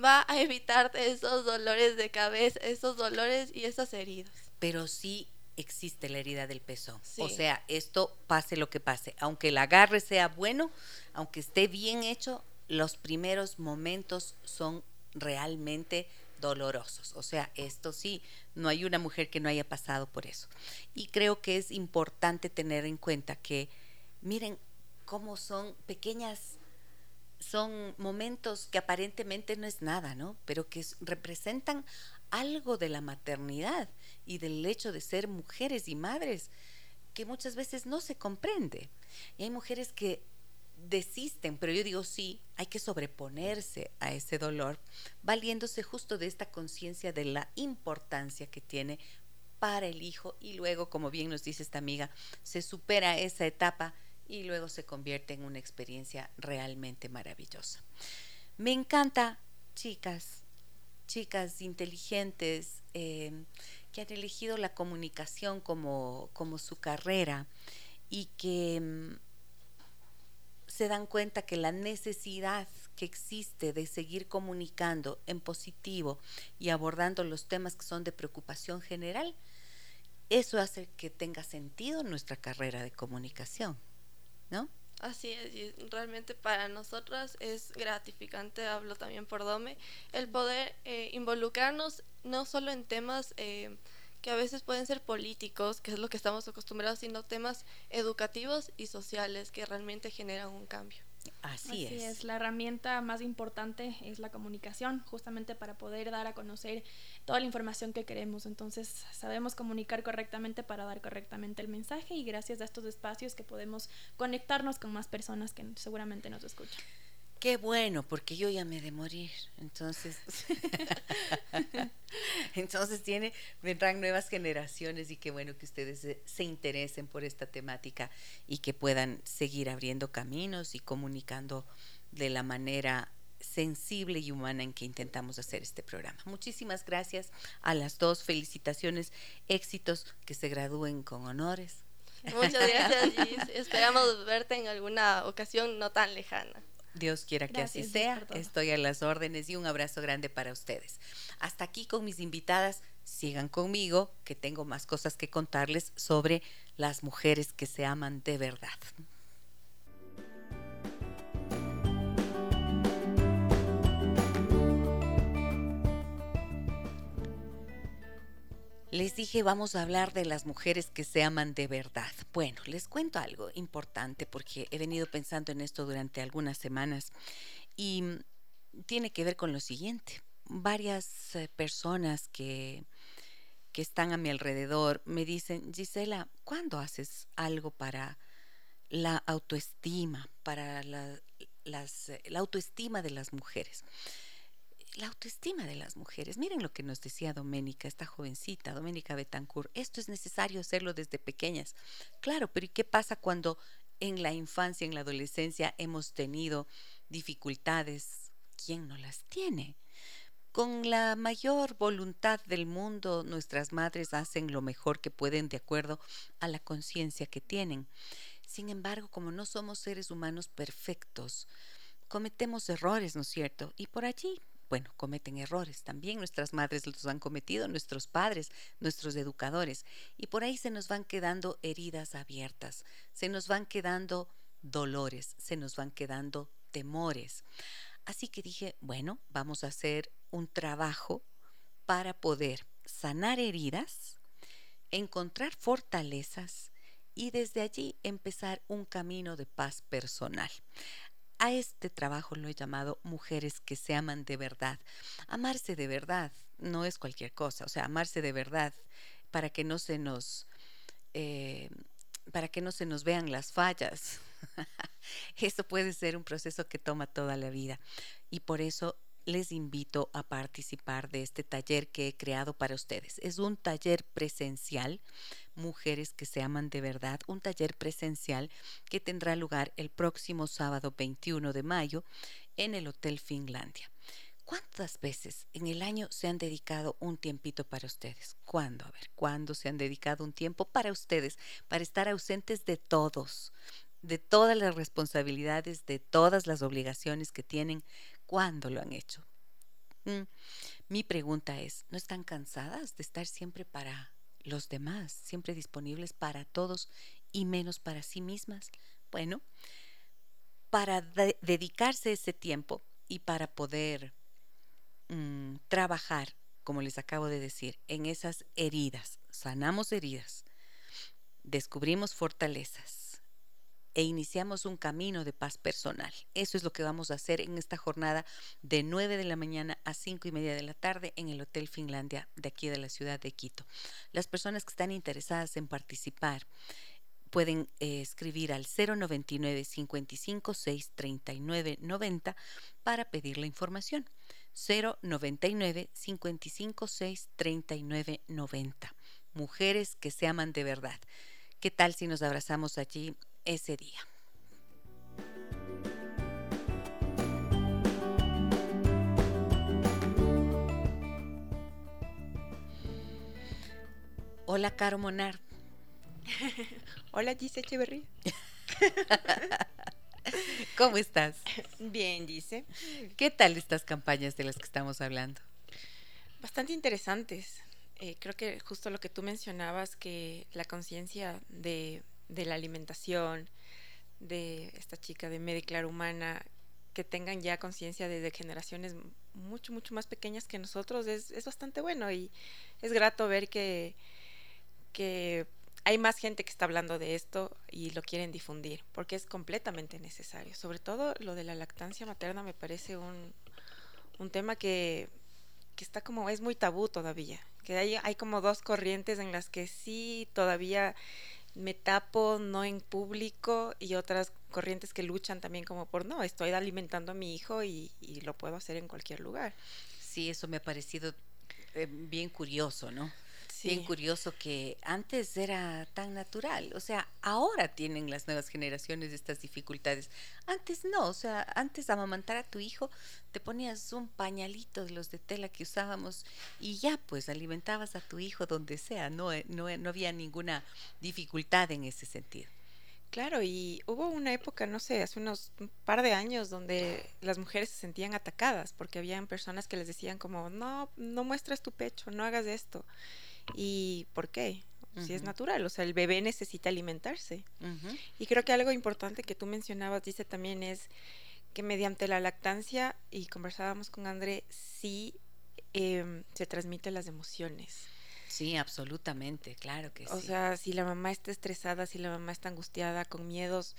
Speaker 4: va a evitarte esos dolores de cabeza, esos dolores y esas heridas
Speaker 1: pero sí existe la herida del pezón. O sea, esto pase lo que pase, aunque el agarre sea bueno, aunque esté bien hecho, los primeros momentos son realmente dolorosos. O sea, esto sí, no hay una mujer que no haya pasado por eso. Y creo que es importante tener en cuenta que, miren cómo son pequeñas, son momentos que aparentemente no es nada, ¿no? Pero que representan algo de la maternidad y del hecho de ser mujeres y madres que muchas veces no se comprende. Y hay mujeres que desisten, pero yo digo sí, hay que sobreponerse a ese dolor, valiéndose justo de esta conciencia de la importancia que tiene para el hijo y luego, como bien nos dice esta amiga, se supera esa etapa y luego se convierte en una experiencia realmente maravillosa. Me encanta, chicas, chicas inteligentes eh, que han elegido la comunicación como, como su carrera y que mm, se dan cuenta que la necesidad que existe de seguir comunicando en positivo y abordando los temas que son de preocupación general, eso hace que tenga sentido nuestra carrera de comunicación, ¿no?
Speaker 4: Así es, y realmente para nosotras es gratificante, hablo también por Dome, el poder eh, involucrarnos no solo en temas eh, que a veces pueden ser políticos, que es lo que estamos acostumbrados, sino temas educativos y sociales que realmente generan un cambio.
Speaker 1: Así,
Speaker 3: es. La herramienta más importante es la comunicación, justamente para poder dar a conocer toda la información que queremos. Entonces, sabemos comunicar correctamente para dar correctamente el mensaje y gracias a estos espacios que podemos conectarnos con más personas que seguramente nos escuchan.
Speaker 1: Qué bueno, porque yo ya me de morir. Entonces, entonces tiene, vendrán nuevas generaciones y qué bueno que ustedes se, se, interesen por esta temática y que puedan seguir abriendo caminos y comunicando de la manera sensible y humana en que intentamos hacer este programa. Muchísimas gracias a las dos. Felicitaciones, éxitos, que se gradúen con honores.
Speaker 4: Muchas gracias, Gis. Esperamos verte en alguna ocasión no tan lejana.
Speaker 1: Dios quiera que así sea. Estoy a las órdenes y un abrazo grande para ustedes. Hasta aquí con mis invitadas. Sigan conmigo, que tengo más cosas que contarles sobre las mujeres que se aman de verdad. Les dije, vamos a hablar de las mujeres que se aman de verdad. Bueno, les cuento algo importante porque he venido pensando en esto durante algunas semanas y tiene que ver con lo siguiente. Varias eh, personas que, que están a mi alrededor me dicen, Gisela, ¿cuándo haces algo para la autoestima, para la, las, eh, la autoestima de las mujeres? La autoestima de las mujeres. Miren lo que nos decía Doménica, esta jovencita, Doménica Betancourt. Esto es necesario hacerlo desde pequeñas. Claro, pero ¿y qué pasa cuando en la infancia, en la adolescencia hemos tenido dificultades? ¿Quién no las tiene? Con la mayor voluntad del mundo, nuestras madres hacen lo mejor que pueden de acuerdo a la conciencia que tienen. Sin embargo, como no somos seres humanos perfectos, cometemos errores, ¿no es cierto? Y por allí bueno, cometen errores. También nuestras madres los han cometido, nuestros padres, nuestros educadores. Y por ahí se nos van quedando heridas abiertas, se nos van quedando dolores, se nos van quedando temores. Así que dije, bueno, vamos a hacer un trabajo para poder sanar heridas, encontrar fortalezas y desde allí empezar un camino de paz personal. A este trabajo lo he llamado mujeres que se aman de verdad. Amarse de verdad no es cualquier cosa, o sea, amarse de verdad para que no se nos, eh, para que no se nos vean las fallas. Esto puede ser un proceso que toma toda la vida y por eso les invito a participar de este taller que he creado para ustedes. Es un taller presencial, Mujeres que se aman de verdad, un taller presencial que tendrá lugar el próximo sábado 21 de mayo en el Hotel Finlandia. ¿Cuántas veces en el año se han dedicado un tiempito para ustedes? ¿Cuándo? A ver, ¿cuándo se han dedicado un tiempo para ustedes? Para estar ausentes de todos, de todas las responsabilidades, de todas las obligaciones que tienen ¿Cuándo lo han hecho? Mm, mi pregunta es, ¿no están cansadas de estar siempre para los demás, siempre disponibles para todos y menos para sí mismas? Bueno, para dedicarse ese tiempo y para poder mm, trabajar, como les acabo de decir, en esas heridas, sanamos heridas, descubrimos fortalezas e iniciamos un camino de paz personal. Eso es lo que vamos a hacer en esta jornada de 9 de la mañana a 5 y media de la tarde en el Hotel Finlandia de aquí de la ciudad de Quito. Las personas que están interesadas en participar pueden eh, escribir al 099 55 639 90 para pedir la información. 099 55 639 90. Mujeres que se aman de verdad. ¿Qué tal si nos abrazamos allí ese día. Hola, Caro Monar.
Speaker 5: Hola, Gise Echeverría.
Speaker 1: ¿Cómo estás?
Speaker 5: Bien, Gise.
Speaker 1: ¿Qué tal estas campañas de las que estamos hablando?
Speaker 5: Bastante interesantes. Eh, creo que justo lo que tú mencionabas, que la conciencia de de la alimentación, de esta chica de Mediclar Humana, que tengan ya conciencia desde generaciones mucho, mucho más pequeñas que nosotros, es, es bastante bueno y es grato ver que, que hay más gente que está hablando de esto y lo quieren difundir, porque es completamente necesario. Sobre todo lo de la lactancia materna me parece un, un tema que, que, está como, es muy tabú todavía, que hay, hay como dos corrientes en las que sí todavía me tapo no en público y otras corrientes que luchan también como por no, estoy alimentando a mi hijo y, lo puedo hacer en cualquier lugar.
Speaker 1: Sí, eso me ha parecido eh, bien curioso, ¿no? Bien curioso que antes era tan natural, o sea, ahora tienen las nuevas generaciones estas dificultades. Antes no, o sea, antes amamantar a tu hijo te ponías un pañalito de los de tela que usábamos y ya pues alimentabas a tu hijo donde sea, no, eh, no, no había ninguna dificultad en ese sentido.
Speaker 5: Claro, y hubo una época, no sé, hace unos un par de años donde las mujeres se sentían atacadas porque habían personas que les decían como, no, no muestres tu pecho, no hagas esto. ¿Y por qué? Si es natural, o sea, el bebé necesita alimentarse. Y creo que algo importante que tú mencionabas, dice también, es que mediante la lactancia, y conversábamos con André, sí eh, se transmiten las emociones.
Speaker 1: Sí, absolutamente, claro que sí.
Speaker 5: O sea, si la mamá está estresada, si la mamá está angustiada, con miedos,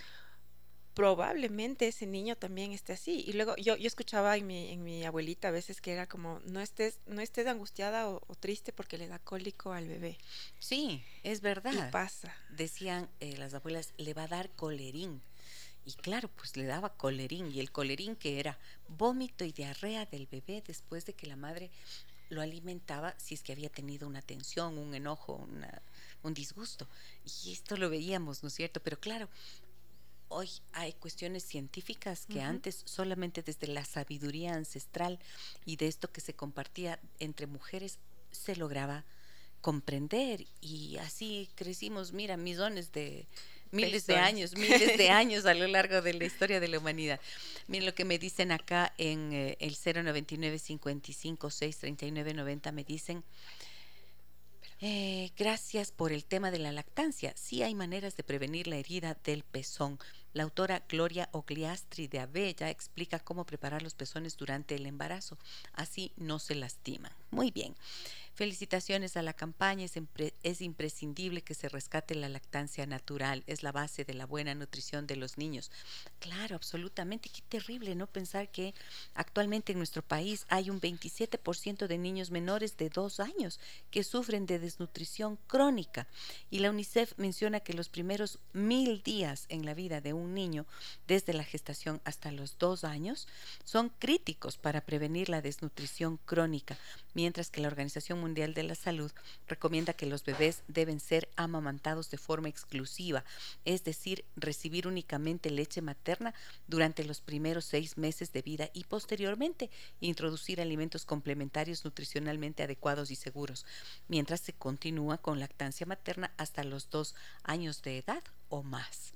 Speaker 5: probablemente ese niño también esté así. Y luego yo, yo escuchaba en mi, en mi abuelita a veces que era como, no estés, no estés angustiada o, triste porque le da cólico al bebé.
Speaker 1: Sí, es verdad.
Speaker 5: Y pasa.
Speaker 1: Decían eh, las abuelas, le va a dar colerín. Y claro, pues le daba colerín. Y el colerín que era vómito y diarrea del bebé después de que la madre lo alimentaba si es que había tenido una tensión, un enojo, un disgusto. Y esto lo veíamos, ¿no es cierto? Pero claro, hoy hay cuestiones científicas que antes solamente desde la sabiduría ancestral y de esto que se compartía entre mujeres se lograba comprender y así crecimos, mira, millones de miles de años, miles de años a lo largo de la historia de la humanidad. Miren lo que me dicen acá en eh, el 099 55 6 39 90 me dicen eh, gracias por el tema de la lactancia. Sí hay maneras de prevenir la herida del pezón. La autora Gloria Ogliastri de Abella explica cómo preparar los pezones durante el embarazo. Así no se lastiman. Muy bien. Felicitaciones a la campaña. Es, imprescindible que se rescate la lactancia natural. Es la base de la buena nutrición de los niños. Claro, absolutamente. Qué terrible no pensar que actualmente en nuestro país hay un 27% de niños menores de dos años que sufren de desnutrición crónica. Y la UNICEF menciona que los primeros mil días en la vida de un niño, desde la gestación hasta los dos años, son críticos para prevenir la desnutrición crónica, mientras que la Organización Mundial de la Salud recomienda que los bebés deben ser amamantados de forma exclusiva, es decir, recibir únicamente leche materna durante los primeros seis meses de vida y posteriormente introducir alimentos complementarios nutricionalmente adecuados y seguros, mientras se continúa con lactancia materna hasta los dos años de edad o más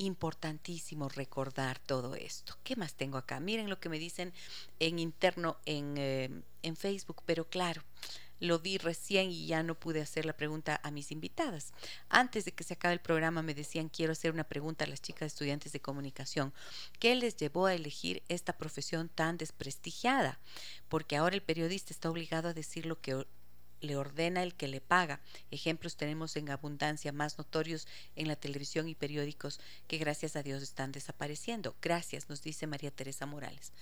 Speaker 1: importantísimo recordar todo esto. ¿Qué más tengo acá? Miren lo que me dicen en interno en, eh, en Facebook, pero claro, lo vi recién y ya no pude hacer la pregunta a mis invitadas. Antes de que se acabe el programa me decían quiero hacer una pregunta a las chicas estudiantes de comunicación. ¿Qué les llevó a elegir esta profesión tan desprestigiada? Porque ahora el periodista está obligado a decir lo que le ordena el que le paga. Ejemplos tenemos en abundancia más notorios en la televisión y periódicos que gracias a Dios están desapareciendo. Gracias, nos dice María Teresa Morales.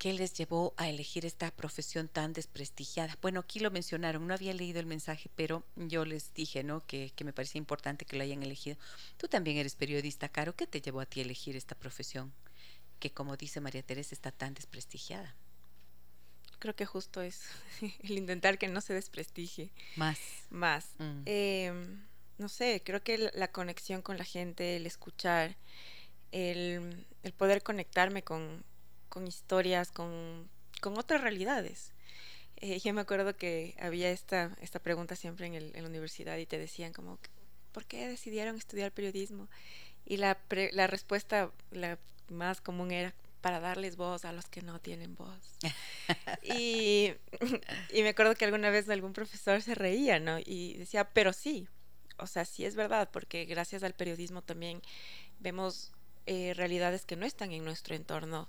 Speaker 1: ¿Qué les llevó a elegir esta profesión tan desprestigiada? Bueno, aquí lo mencionaron, no había leído el mensaje, pero yo les dije, ¿no? Que, que me parecía importante que lo hayan elegido. Tú también eres periodista, Caro. ¿Qué te llevó a ti a elegir esta profesión? Que como dice María Teresa, está tan desprestigiada.
Speaker 5: Creo que justo es el intentar que no se desprestigie.
Speaker 1: Más.
Speaker 5: Más. Mm. Em, no sé, creo que la conexión con la gente, el escuchar, el, el poder conectarme con, con historias, con, con otras realidades. Eh, yo me acuerdo que había esta, esta pregunta siempre en, el, en, la universidad y te decían como, ¿por qué decidieron estudiar periodismo? Y la, la respuesta la más común era para darles voz a los que no tienen voz. y, y, me acuerdo que alguna vez algún profesor se reía, ¿no? Y decía, pero sí, o sea, sí es verdad, porque gracias al periodismo también vemos eh, realidades que no están en nuestro entorno.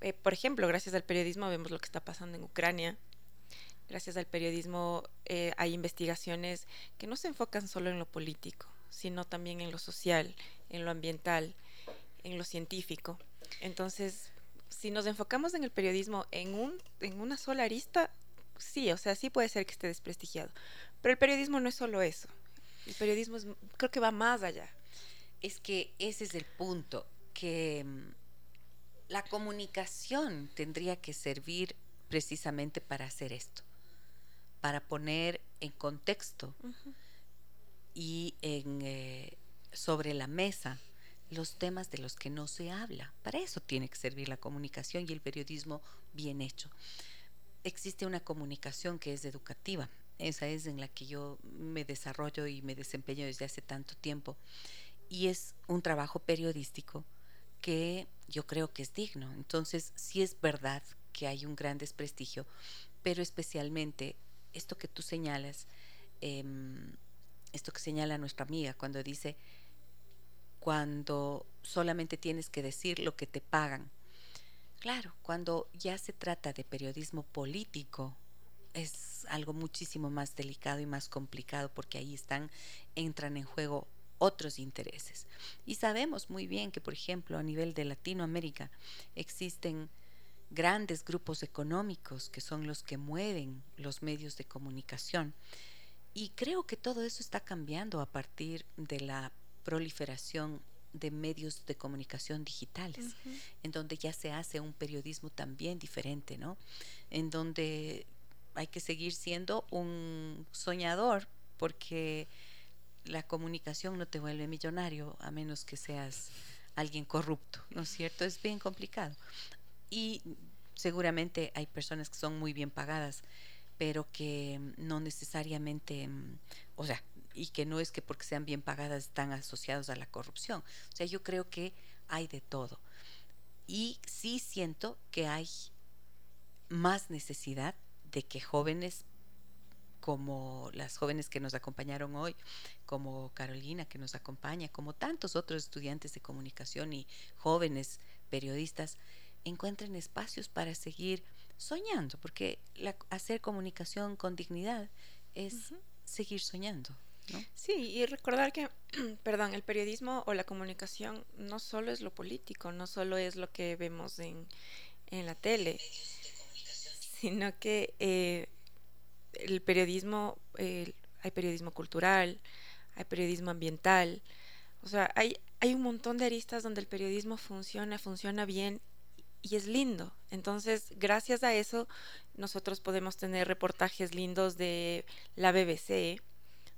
Speaker 5: Eh, por ejemplo, gracias al periodismo vemos lo que está pasando en Ucrania. Gracias al periodismo eh, hay investigaciones que no se enfocan solo en lo político, sino también en lo social, en lo ambiental, en lo científico. Entonces, si nos enfocamos en el periodismo en, un, en una sola arista, sí, o sea, sí puede ser que esté desprestigiado. Pero el periodismo no es solo eso. El periodismo creo que va más allá.
Speaker 1: Es que ese es el punto, que mm, la comunicación tendría que servir precisamente para hacer esto, para poner en contexto y en, eh, sobre la mesa los temas de los que no se habla. Para eso tiene que servir la comunicación y el periodismo bien hecho. Existe una comunicación que es educativa, esa es en la que yo me desarrollo y me desempeño desde hace tanto tiempo. Y es un trabajo periodístico que yo creo que es digno. Entonces, sí es verdad que hay un gran desprestigio, pero especialmente esto que tú señalas, em, esto que señala nuestra amiga cuando dice, cuando solamente tienes que decir lo que te pagan. Claro, cuando ya se trata de periodismo político, es algo muchísimo más delicado y más complicado porque ahí están, entran en juego otros intereses. Y sabemos muy bien que, por ejemplo, a nivel de Latinoamérica existen grandes grupos económicos que son los que mueven los medios de comunicación. Y creo que todo eso está cambiando a partir de la proliferación de medios de comunicación digitales, en donde ya se hace un periodismo también diferente, ¿no? En donde hay que seguir siendo un soñador porque la comunicación no te vuelve millonario a menos que seas alguien corrupto, ¿no es cierto? Es bien complicado. Y seguramente hay personas que son muy bien pagadas, pero que no necesariamente, o sea, y que no es que porque sean bien pagadas están asociados a la corrupción. O sea, yo creo que hay de todo. Y sí siento que hay más necesidad de que jóvenes como las jóvenes que nos acompañaron hoy, como Carolina que nos acompaña, como tantos otros estudiantes de comunicación y jóvenes periodistas, encuentren espacios para seguir soñando, porque hacer comunicación con dignidad es seguir soñando.
Speaker 5: Sí, y recordar que, perdón, el periodismo o la comunicación no solo es lo político, no solo es lo que vemos en, en la tele, sino que eh, el periodismo, hay periodismo cultural, hay periodismo ambiental, o sea, hay, hay un montón de aristas donde el periodismo funciona, funciona bien y es lindo. Entonces, gracias a eso, nosotros podemos tener reportajes lindos de la BBC,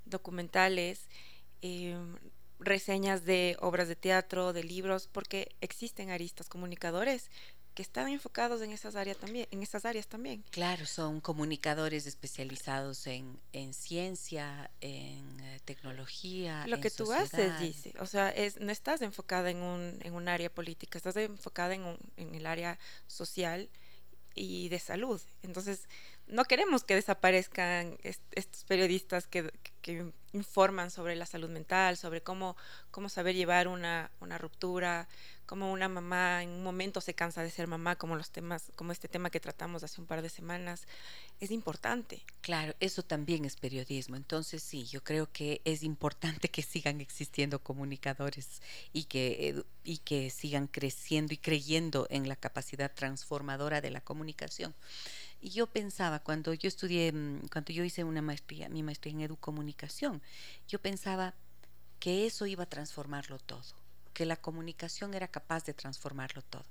Speaker 5: documentales, em, reseñas de obras de teatro, de libros, porque existen aristas comunicadores que están enfocados en esas áreas también, en esas áreas también.
Speaker 1: Claro, son comunicadores especializados en, en ciencia, en eh, tecnología.
Speaker 5: Lo que tú haces, dice, o sea, es, no estás enfocada en un, en un área política, estás enfocada en, un, en el área social y de salud. Entonces, no queremos que desaparezcan estos periodistas que, que, informan sobre la salud mental, sobre cómo, cómo saber llevar una, una ruptura, como una mamá en un momento se cansa de ser mamá, como los temas, como este tema que tratamos hace un par de semanas, es importante.
Speaker 1: Claro, eso también es periodismo. Entonces sí, yo creo que es importante que sigan existiendo comunicadores y que, y que sigan creciendo y creyendo en la capacidad transformadora de la comunicación. Y yo pensaba, cuando yo estudié, mm, cuando yo hice una maestría, mi maestría en educomunicación, yo pensaba que eso iba a transformarlo todo que la comunicación era capaz de transformarlo todo.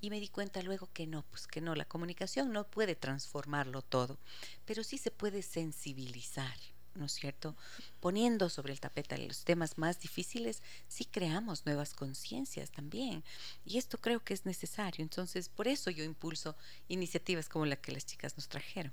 Speaker 1: Y me di cuenta luego que no, pues que no, la comunicación no puede transformarlo todo, pero sí se puede sensibilizar, ¿no es cierto? Poniendo sobre el tapete los temas más difíciles, sí creamos nuevas conciencias también. Y esto creo que es necesario. Entonces, por eso yo impulso iniciativas como la que las chicas nos trajeron.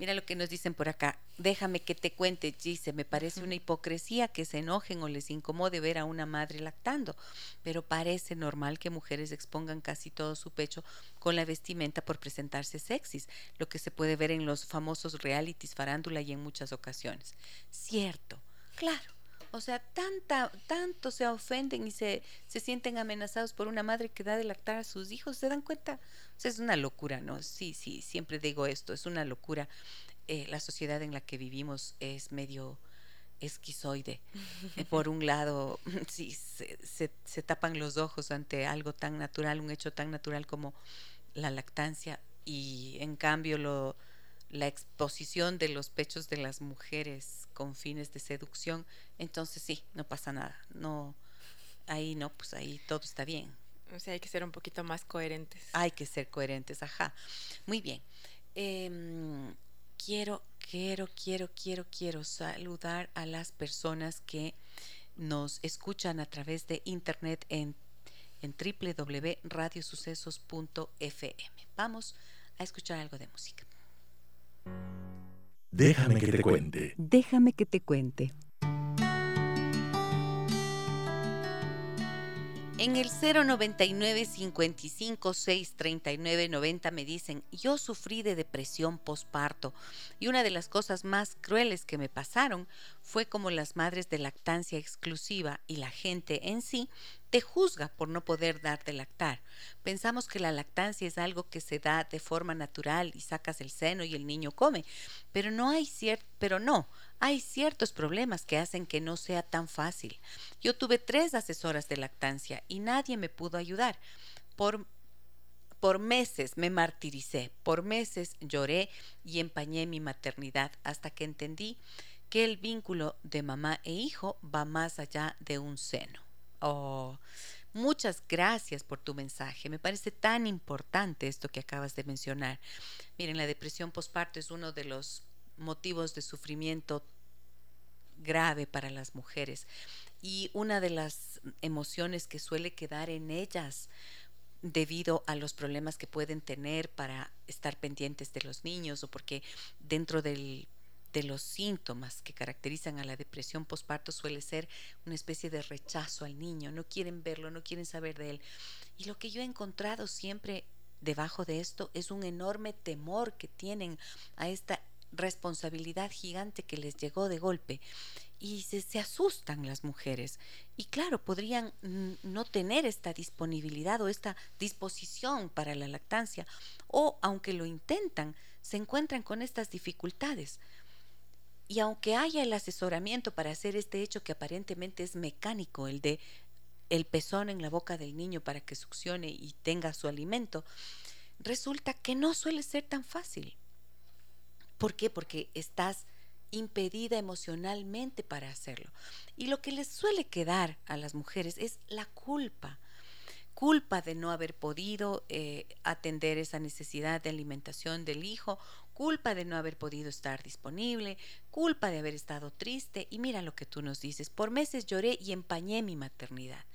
Speaker 1: Mira lo que nos dicen por acá. Déjame que te cuente, dice, me parece una hipocresía que se enojen o les incomode ver a una madre lactando, pero parece normal que mujeres expongan casi todo su pecho con la vestimenta por presentarse sexys, lo que se puede ver en los famosos realities farándula y en muchas ocasiones. Cierto, claro. O sea, tanta, tanto se ofenden y se, se sienten amenazados por una madre que da de lactar a sus hijos, ¿se dan cuenta? O sea, es una locura, ¿no? Sí, sí, siempre digo esto, es una locura. Eh, la sociedad en la que vivimos es medio esquizoide. Eh, por un lado, sí, se, se, se tapan los ojos ante algo tan natural, un hecho tan natural como la lactancia, y en cambio lo, la exposición de los pechos de las mujeres con fines de seducción, entonces sí, no pasa nada. No, ahí no, pues ahí todo está bien.
Speaker 5: O sea, hay que ser un poquito más coherentes.
Speaker 1: Hay que ser coherentes, ajá. Muy bien. Eh, quiero, quiero, quiero, quiero, quiero saludar a las personas que nos escuchan a través de internet en, en www.radiosucesos.fm. Vamos a escuchar algo de música.
Speaker 2: Déjame que te cuente.
Speaker 1: Déjame que te cuente. En el 099 55 6 39 90 me dicen, yo sufrí de depresión posparto y una de las cosas más crueles que me pasaron fue como las madres de lactancia exclusiva y la gente en sí te juzga por no poder dar de lactar. Pensamos que la lactancia es algo que se da de forma natural y sacas el seno y el niño come, pero no hay cierto, pero no, hay ciertos problemas que hacen que no sea tan fácil. Yo tuve tres asesoras de lactancia y nadie me pudo ayudar. Por por meses me martiricé, por meses lloré y empañé mi maternidad hasta que entendí que el vínculo de mamá e hijo va más allá de un seno. Oh, muchas gracias por tu mensaje. Me parece tan importante esto que acabas de mencionar. Miren, la depresión postparto es uno de los motivos de sufrimiento grave para las mujeres y una de las emociones que suele quedar en ellas debido a los problemas que pueden tener para estar pendientes de los niños o porque dentro del de los síntomas que caracterizan a la depresión postparto suele ser una especie de rechazo al niño, no quieren verlo, no quieren saber de él. Y lo que yo he encontrado siempre debajo de esto es un enorme temor que tienen a esta responsabilidad gigante que les llegó de golpe y se, se, asustan las mujeres. Y claro, podrían no tener esta disponibilidad o esta disposición para la lactancia, o aunque lo intentan, se encuentran con estas dificultades. Y aunque haya el asesoramiento para hacer este hecho que aparentemente es mecánico, el de el pezón en la boca del niño para que succione y tenga su alimento, resulta que no suele ser tan fácil. ¿Por qué? Porque estás impedida emocionalmente para hacerlo. Y lo que les suele quedar a las mujeres es la culpa culpa de no haber podido eh, atender esa necesidad de alimentación del hijo, culpa de no haber podido estar disponible, culpa de haber estado triste y mira lo que tú nos dices, por meses lloré y empañé mi maternidad.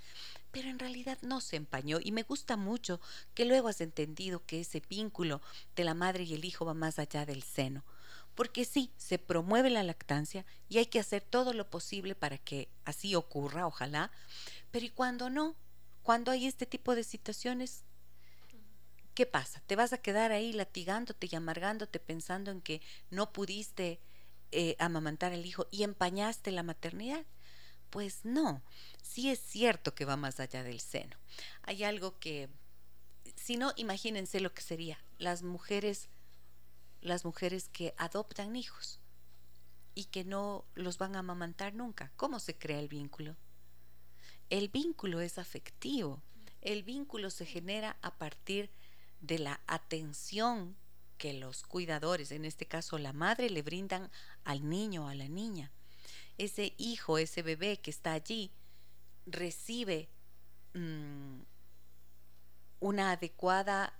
Speaker 1: Pero en realidad no se empañó y me gusta mucho que luego has entendido que ese vínculo de la madre y el hijo va más allá del seno. Porque sí, se promueve la lactancia y hay que hacer todo lo posible para que así ocurra, ojalá, pero y cuando no, cuando hay este tipo de situaciones, ¿qué pasa? ¿Te vas a quedar ahí latigándote y amargándote pensando en que no pudiste eh, amamantar al hijo y empañaste la maternidad? Pues no, sí es cierto que va más allá del seno. Hay algo que, si no, imagínense lo que sería las mujeres, las mujeres que adoptan hijos y que no los van a amamantar nunca. ¿Cómo se crea el vínculo? El vínculo es afectivo. El vínculo se genera a partir de la atención que los cuidadores, en este caso la madre, le brindan al niño o a la niña. Ese hijo, ese bebé que está allí, recibe mmm, una adecuada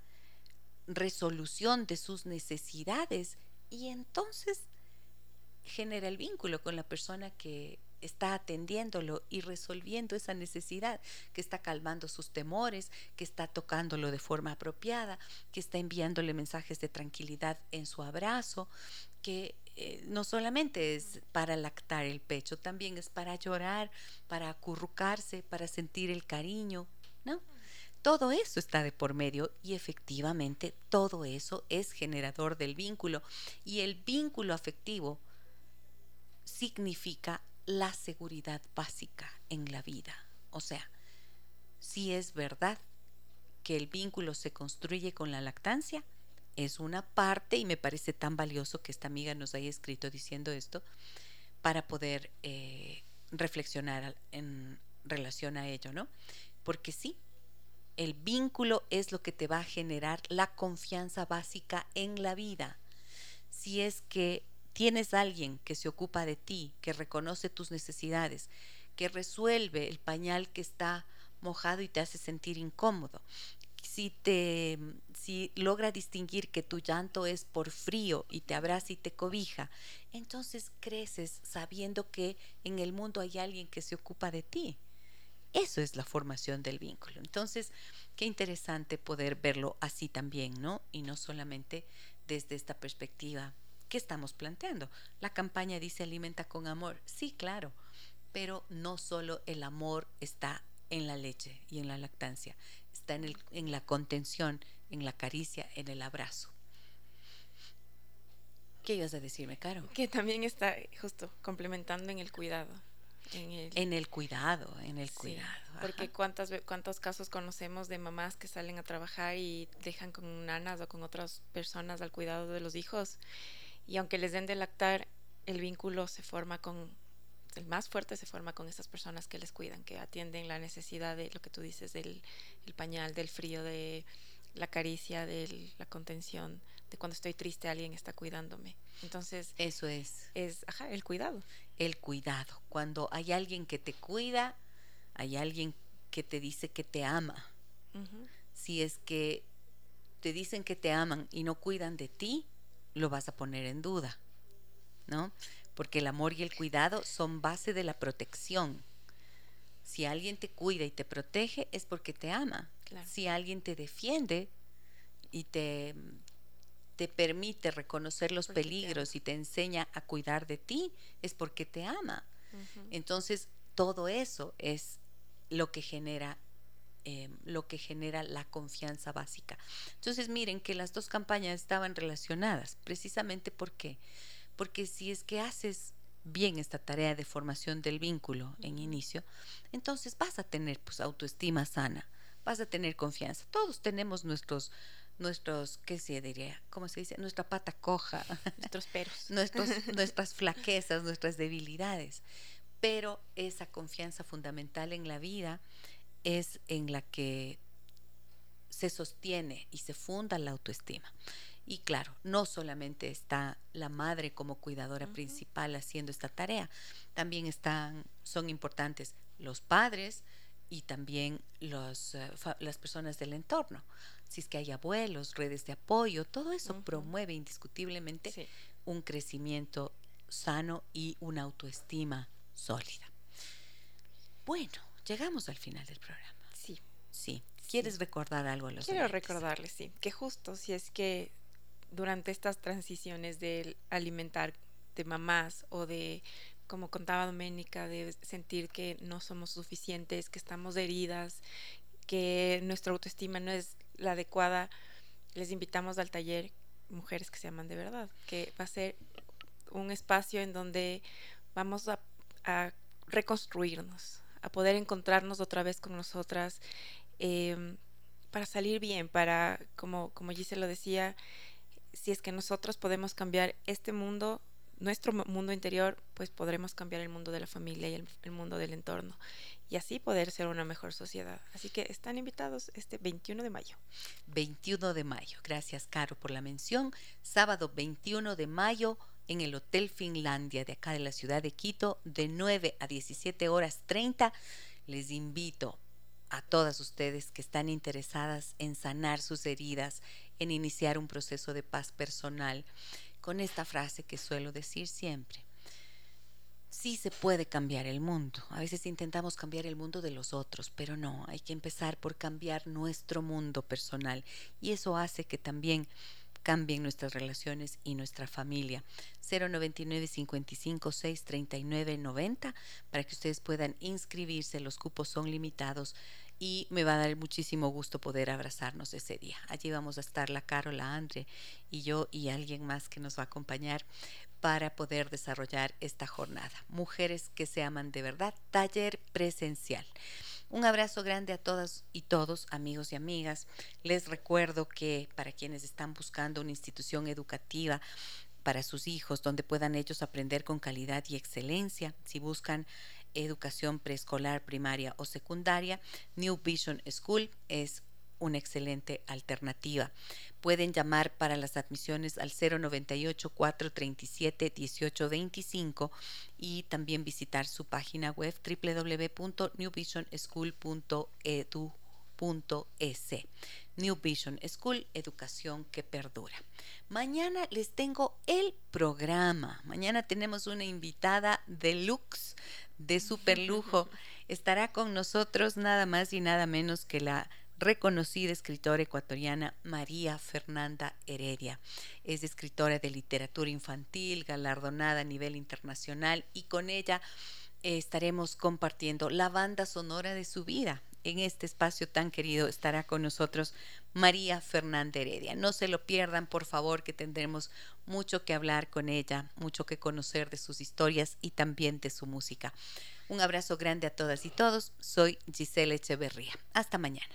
Speaker 1: resolución de sus necesidades y entonces genera el vínculo con la persona que está atendiéndolo y resolviendo esa necesidad, que está calmando sus temores, que está tocándolo de forma apropiada, que está enviándole mensajes de tranquilidad en su abrazo, que eh, no solamente es para lactar el pecho, también es para llorar, para acurrucarse, para sentir el cariño, ¿no? Todo eso está de por medio y efectivamente todo eso es generador del vínculo y el vínculo afectivo significa la seguridad básica en la vida. O sea, si es verdad que el vínculo se construye con la lactancia, es una parte y me parece tan valioso que esta amiga nos haya escrito diciendo esto para poder eh, reflexionar en relación a ello, ¿no? Porque sí, el vínculo es lo que te va a generar la confianza básica en la vida. Si es que tienes alguien que se ocupa de ti, que reconoce tus necesidades, que resuelve el pañal que está mojado y te hace sentir incómodo, si te si logra distinguir que tu llanto es por frío y te abraza y te cobija, entonces creces sabiendo que en el mundo hay alguien que se ocupa de ti. Eso es la formación del vínculo. Entonces, qué interesante poder verlo así también, ¿no? Y no solamente desde esta perspectiva que estamos planteando. La campaña dice alimenta con amor. Sí, claro, pero no solo el amor está en la leche y en la lactancia, está en, el, en la contención, en la caricia, en el abrazo. ¿Qué ibas a decirme, Caro?
Speaker 5: Que también está justo complementando en el cuidado.
Speaker 1: En el, en el cuidado, en el cuidado.
Speaker 5: Porque cuántas, cuántos casos conocemos de mamás que salen a trabajar y dejan con nanas o con otras personas al cuidado de los hijos. Y aunque les den de lactar, el vínculo se forma con el más fuerte se forma con estas personas que les cuidan, que atienden la necesidad de lo que tú dices, del el pañal, del frío, de la caricia, de la contención, de cuando estoy triste alguien está cuidándome. Entonces,
Speaker 1: eso es.
Speaker 5: Es, ajá, el cuidado.
Speaker 1: El cuidado. Cuando hay alguien que te cuida, hay alguien que te dice que te ama. Si es que te dicen que te aman y no cuidan de ti, lo vas a poner en duda. ¿No? porque el amor y el cuidado son base de la protección. Si alguien te cuida y te protege es porque te ama. Si alguien te defiende y te, te permite reconocer los peligros y te enseña a cuidar de ti, es porque te ama. Entonces, todo eso es lo que genera em, lo que genera la confianza básica. Entonces miren que las dos campañas estaban relacionadas, precisamente porque porque si es que haces bien esta tarea de formación del vínculo en inicio, entonces vas a tener pues autoestima sana, vas a tener confianza. Todos tenemos nuestros nuestros, ¿qué se diría? ¿Cómo se dice? Nuestra pata coja,
Speaker 5: nuestros peros,
Speaker 1: nuestros, nuestras flaquezas, nuestras debilidades. Pero esa confianza fundamental en la vida es en la que se sostiene y se funda la autoestima. Y claro, no solamente está la madre como cuidadora principal haciendo esta tarea, también están, son importantes los padres y también los, eh, las personas del entorno. Si es que hay abuelos, redes de apoyo, todo eso promueve indiscutiblemente un crecimiento sano y una autoestima sólida. Bueno, llegamos al final del programa.
Speaker 5: Sí.
Speaker 1: Sí. ¿Quieres recordar algo a los
Speaker 5: Quiero recordarles, sí, que justo si es que durante estas transiciones de alimentar de mamás o de, como contaba Doménica, de sentir que no somos suficientes, que estamos heridas, que nuestra autoestima no es la adecuada, les invitamos al taller Mujeres que se aman de verdad, que va a ser un espacio en donde vamos a, reconstruirnos, a poder encontrarnos otra vez con nosotras, em, para salir bien, para, como, como Giselle lo decía, si es que nosotros podemos cambiar este mundo, nuestro mundo interior, pues podremos cambiar el mundo de la familia y el, mundo del entorno y así poder ser una mejor sociedad. Así que están invitados este 21 de mayo.
Speaker 1: 21 de mayo. Gracias, Caro, por la mención. Sábado 21 de mayo en el Hotel Finlandia de acá de la ciudad de Quito de 9 a 17 horas 30. Les invito a todas ustedes que están interesadas en sanar sus heridas, en iniciar un proceso de paz personal, con esta frase que suelo decir siempre. Sí se puede cambiar el mundo. A veces intentamos cambiar el mundo de los otros, pero no, hay que empezar por cambiar nuestro mundo personal y eso hace que también cambien nuestras relaciones y nuestra familia. 099 55 6 39 90 para que ustedes puedan inscribirse. Los cupos son limitados y me va a dar muchísimo gusto poder abrazarnos ese día. Allí vamos a estar la Carola, Andre y yo y alguien más que nos va a acompañar para poder desarrollar esta jornada. Mujeres que se aman de verdad, taller presencial. Un abrazo grande a todas y todos, amigos y amigas. Les recuerdo que para quienes están buscando una institución educativa para sus hijos, donde puedan ellos aprender con calidad y excelencia, si buscan educación preescolar, primaria o secundaria, New Vision School es una excelente alternativa. Pueden llamar para las admisiones al 098 437 1825 y también visitar su página web www.newvisionschool.edu.es. New Vision School, educación que perdura. Mañana les tengo el programa. Mañana tenemos una invitada deluxe de super lujo. Estará con nosotros nada más y nada menos que la reconocida escritora ecuatoriana María Fernanda Heredia. Es escritora de literatura infantil, galardonada a nivel internacional y con ella eh, estaremos compartiendo la banda sonora de su vida. En este espacio tan querido estará con nosotros María Fernanda Heredia. No se lo pierdan, por favor, que tendremos mucho que hablar con ella, mucho que conocer de sus historias y también de su música. Un abrazo grande a todas y todos. Soy Giselle Echeverría. Hasta mañana.